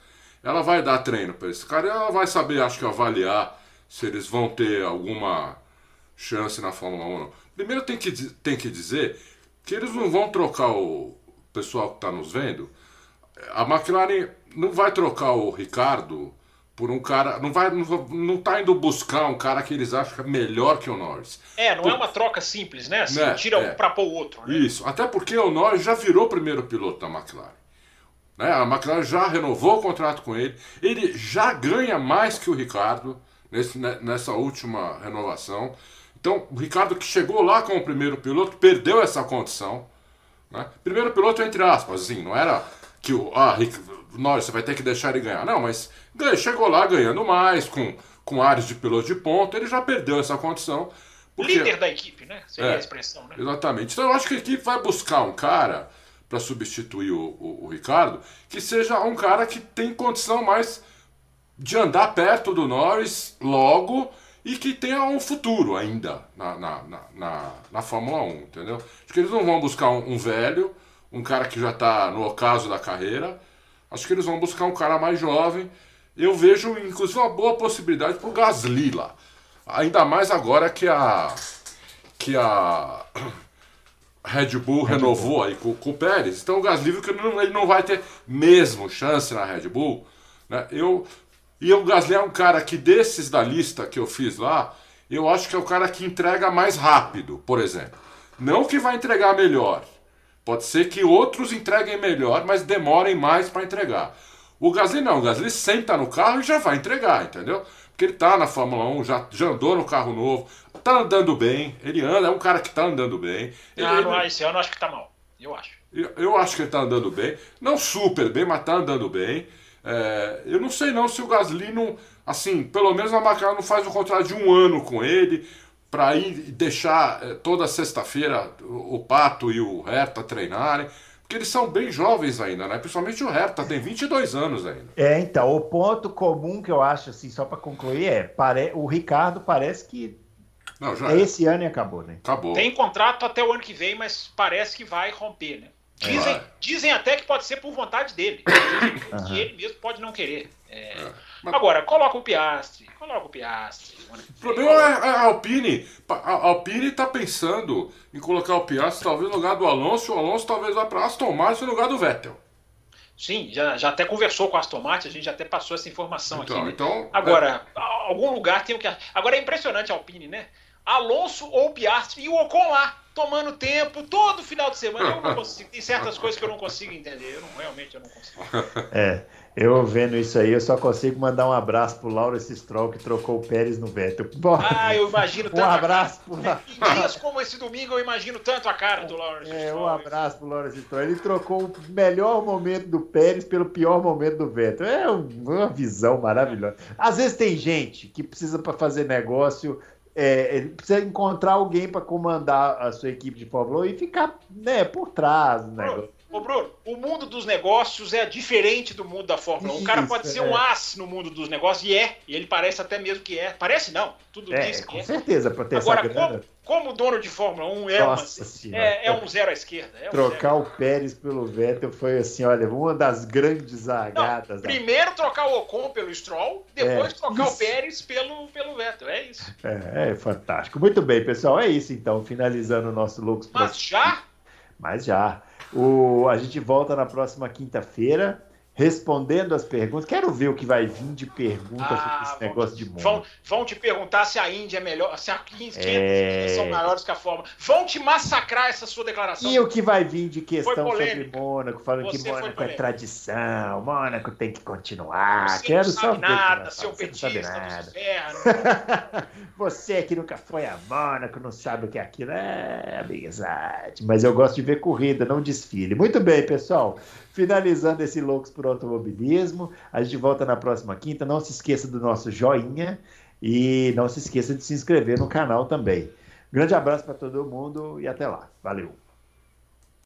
Ela vai dar treino pra esse cara e ela vai saber, acho que, avaliar se eles vão ter alguma chance na Fórmula 1. não. Primeiro tem que, tem que dizer que eles não vão trocar o pessoal que tá nos vendo. A McLaren não vai trocar o Ricardo por um cara. Não, vai, não, não tá indo buscar um cara que eles acham que é melhor que o Norris. É, não é uma troca simples, né? Assim, Né, tira é. um pra pôr o outro, né? Isso, até porque o Norris já virou o primeiro piloto da McLaren. Né? A McLaren já renovou o contrato com ele, ele já ganha mais que o Ricardo nesse, ne- nessa última renovação. Então, o Ricardo que chegou lá como primeiro piloto perdeu essa condição. Né? Primeiro piloto, entre aspas, assim, não era que o ah, Norris, você vai ter que deixar ele ganhar. Não, mas chegou lá ganhando mais, com, com áreas de piloto de ponta, ele já perdeu essa condição. porque- Líder da equipe, né? Seria É. a expressão, né? Exatamente. Então eu acho que a equipe vai buscar um cara para substituir o, o- o Ricardo que seja um cara que tem condição mais de andar perto do Norris logo e que tenha um futuro ainda na, na, na, na, na Fórmula 1, entendeu? Acho que eles não vão buscar um, um velho, um cara que já está no ocaso da carreira. Acho que eles vão buscar um cara mais jovem. Eu vejo, inclusive, uma boa possibilidade para o Gasly lá. Ainda mais agora que a. que a. [CLEARS THROAT] Red Bull Red renovou Bull. aí com, com, o Pérez. Então o Gasly viu que ele não, ele não vai ter mesmo chance na Red Bull. Né? Eu, e o Gasly é um cara que, desses da lista que eu fiz lá, eu acho que é o cara que entrega mais rápido, por exemplo. Não que vai entregar melhor. Pode ser que outros entreguem melhor, mas demorem mais para entregar. O Gasly não, o Gasly senta no carro e já vai entregar, entendeu? Porque ele tá na Fórmula 1, já, já andou no carro novo, tá andando bem, ele anda, é um cara que tá andando bem. Ele, ah, não, esse ano eu acho que tá mal, eu acho. Eu, eu, acho que ele tá andando bem, não super bem, mas tá andando bem. É, eu não sei não se o Gasly não, assim, pelo menos a McLaren não faz um contrato de um ano com ele, para ir deixar é, toda sexta-feira o, Pato e o Herta treinarem. Porque eles são bem jovens ainda, né? Principalmente o Herta, tem 22 anos ainda. É, então, o ponto comum que eu acho, assim, só para concluir, é pare... o Ricardo parece que não, já é esse ano e acabou, né? Acabou. Tem contrato até o ano que vem, mas parece que vai romper, né? Dizem, dizem até que pode ser por vontade dele. Dizem [COUGHS] que ele mesmo pode não querer. É... É. Mas... Agora, coloca o Piastre, coloca o Piastre. O problema é a Alpine. A Alpine está pensando em colocar o Piastre talvez no lugar do Alonso, o Alonso talvez vá para Aston Martin no lugar do Vettel. Sim, já, já até conversou com a Aston Martin, a gente já até passou essa informação então, aqui. Né? Então, Agora, é... algum lugar tem o que. Agora é impressionante a Alpine, né? Alonso ou Piastri e o Ocon lá, tomando tempo todo final de semana. Eu não [LAUGHS] consigo, tem certas coisas que eu não consigo entender. Eu não, realmente eu não consigo. É, eu vendo isso aí, eu só consigo mandar um abraço pro Lawrence Stroll que trocou o Pérez no Vettel. [LAUGHS] Ah, eu imagino tanto. Um abraço pro Em dias como esse domingo, eu imagino tanto a cara do é, Stroll. Um abraço pro Lawrence Stroll. Ele trocou o melhor momento do Pérez pelo pior momento do Vettel. É uma visão maravilhosa. Às vezes tem gente que precisa para fazer negócio é, precisa encontrar alguém para comandar a sua equipe de Fórmula 1 e ficar né, por trás do negócio. Ô, Bruno, o mundo dos negócios é diferente do mundo da Fórmula 1. O cara pode ser é. um as no mundo dos negócios, e é, e ele parece até mesmo que é. Parece não, tudo é, diz que com é. certeza, para ter Agora, essa grana. Como, como dono de Fórmula 1, é, Nossa uma, é, é, um zero à esquerda. É um trocar zero. o Pérez pelo Vettel foi assim, olha, uma das grandes zagadas. Não, primeiro trocar o Ocon pelo Stroll, depois é, trocar isso. o Pérez pelo, pelo Vettel, é isso. É, é fantástico. Muito bem, pessoal, é isso então, finalizando o nosso Lucas. Mas já? Mas já. O, a gente volta na próxima quinta-feira respondendo as perguntas. Quero ver o que vai vir de perguntas ah, sobre esse negócio de mundo. Vão, vão, te perguntar se a Índia é melhor, se a Índia é... são maiores que a Fórmula. Vão te massacrar essa sua declaração. E o que vai vir de questão sobre Mônaco, falando Você que Mônaco é tradição, Mônaco tem que continuar. Você Quero não sabe só nada, seu Você petista não sabe nada. Você que nunca foi a Mônaco, não sabe o que é aquilo. É amizade. Mas eu gosto de ver corrida, não desfile. Muito bem, pessoal. Finalizando esse Loucos por Automobilismo. A gente volta na próxima quinta. Não se esqueça do nosso joinha e não se esqueça de se inscrever no canal também. Grande abraço para todo mundo e até lá. Valeu!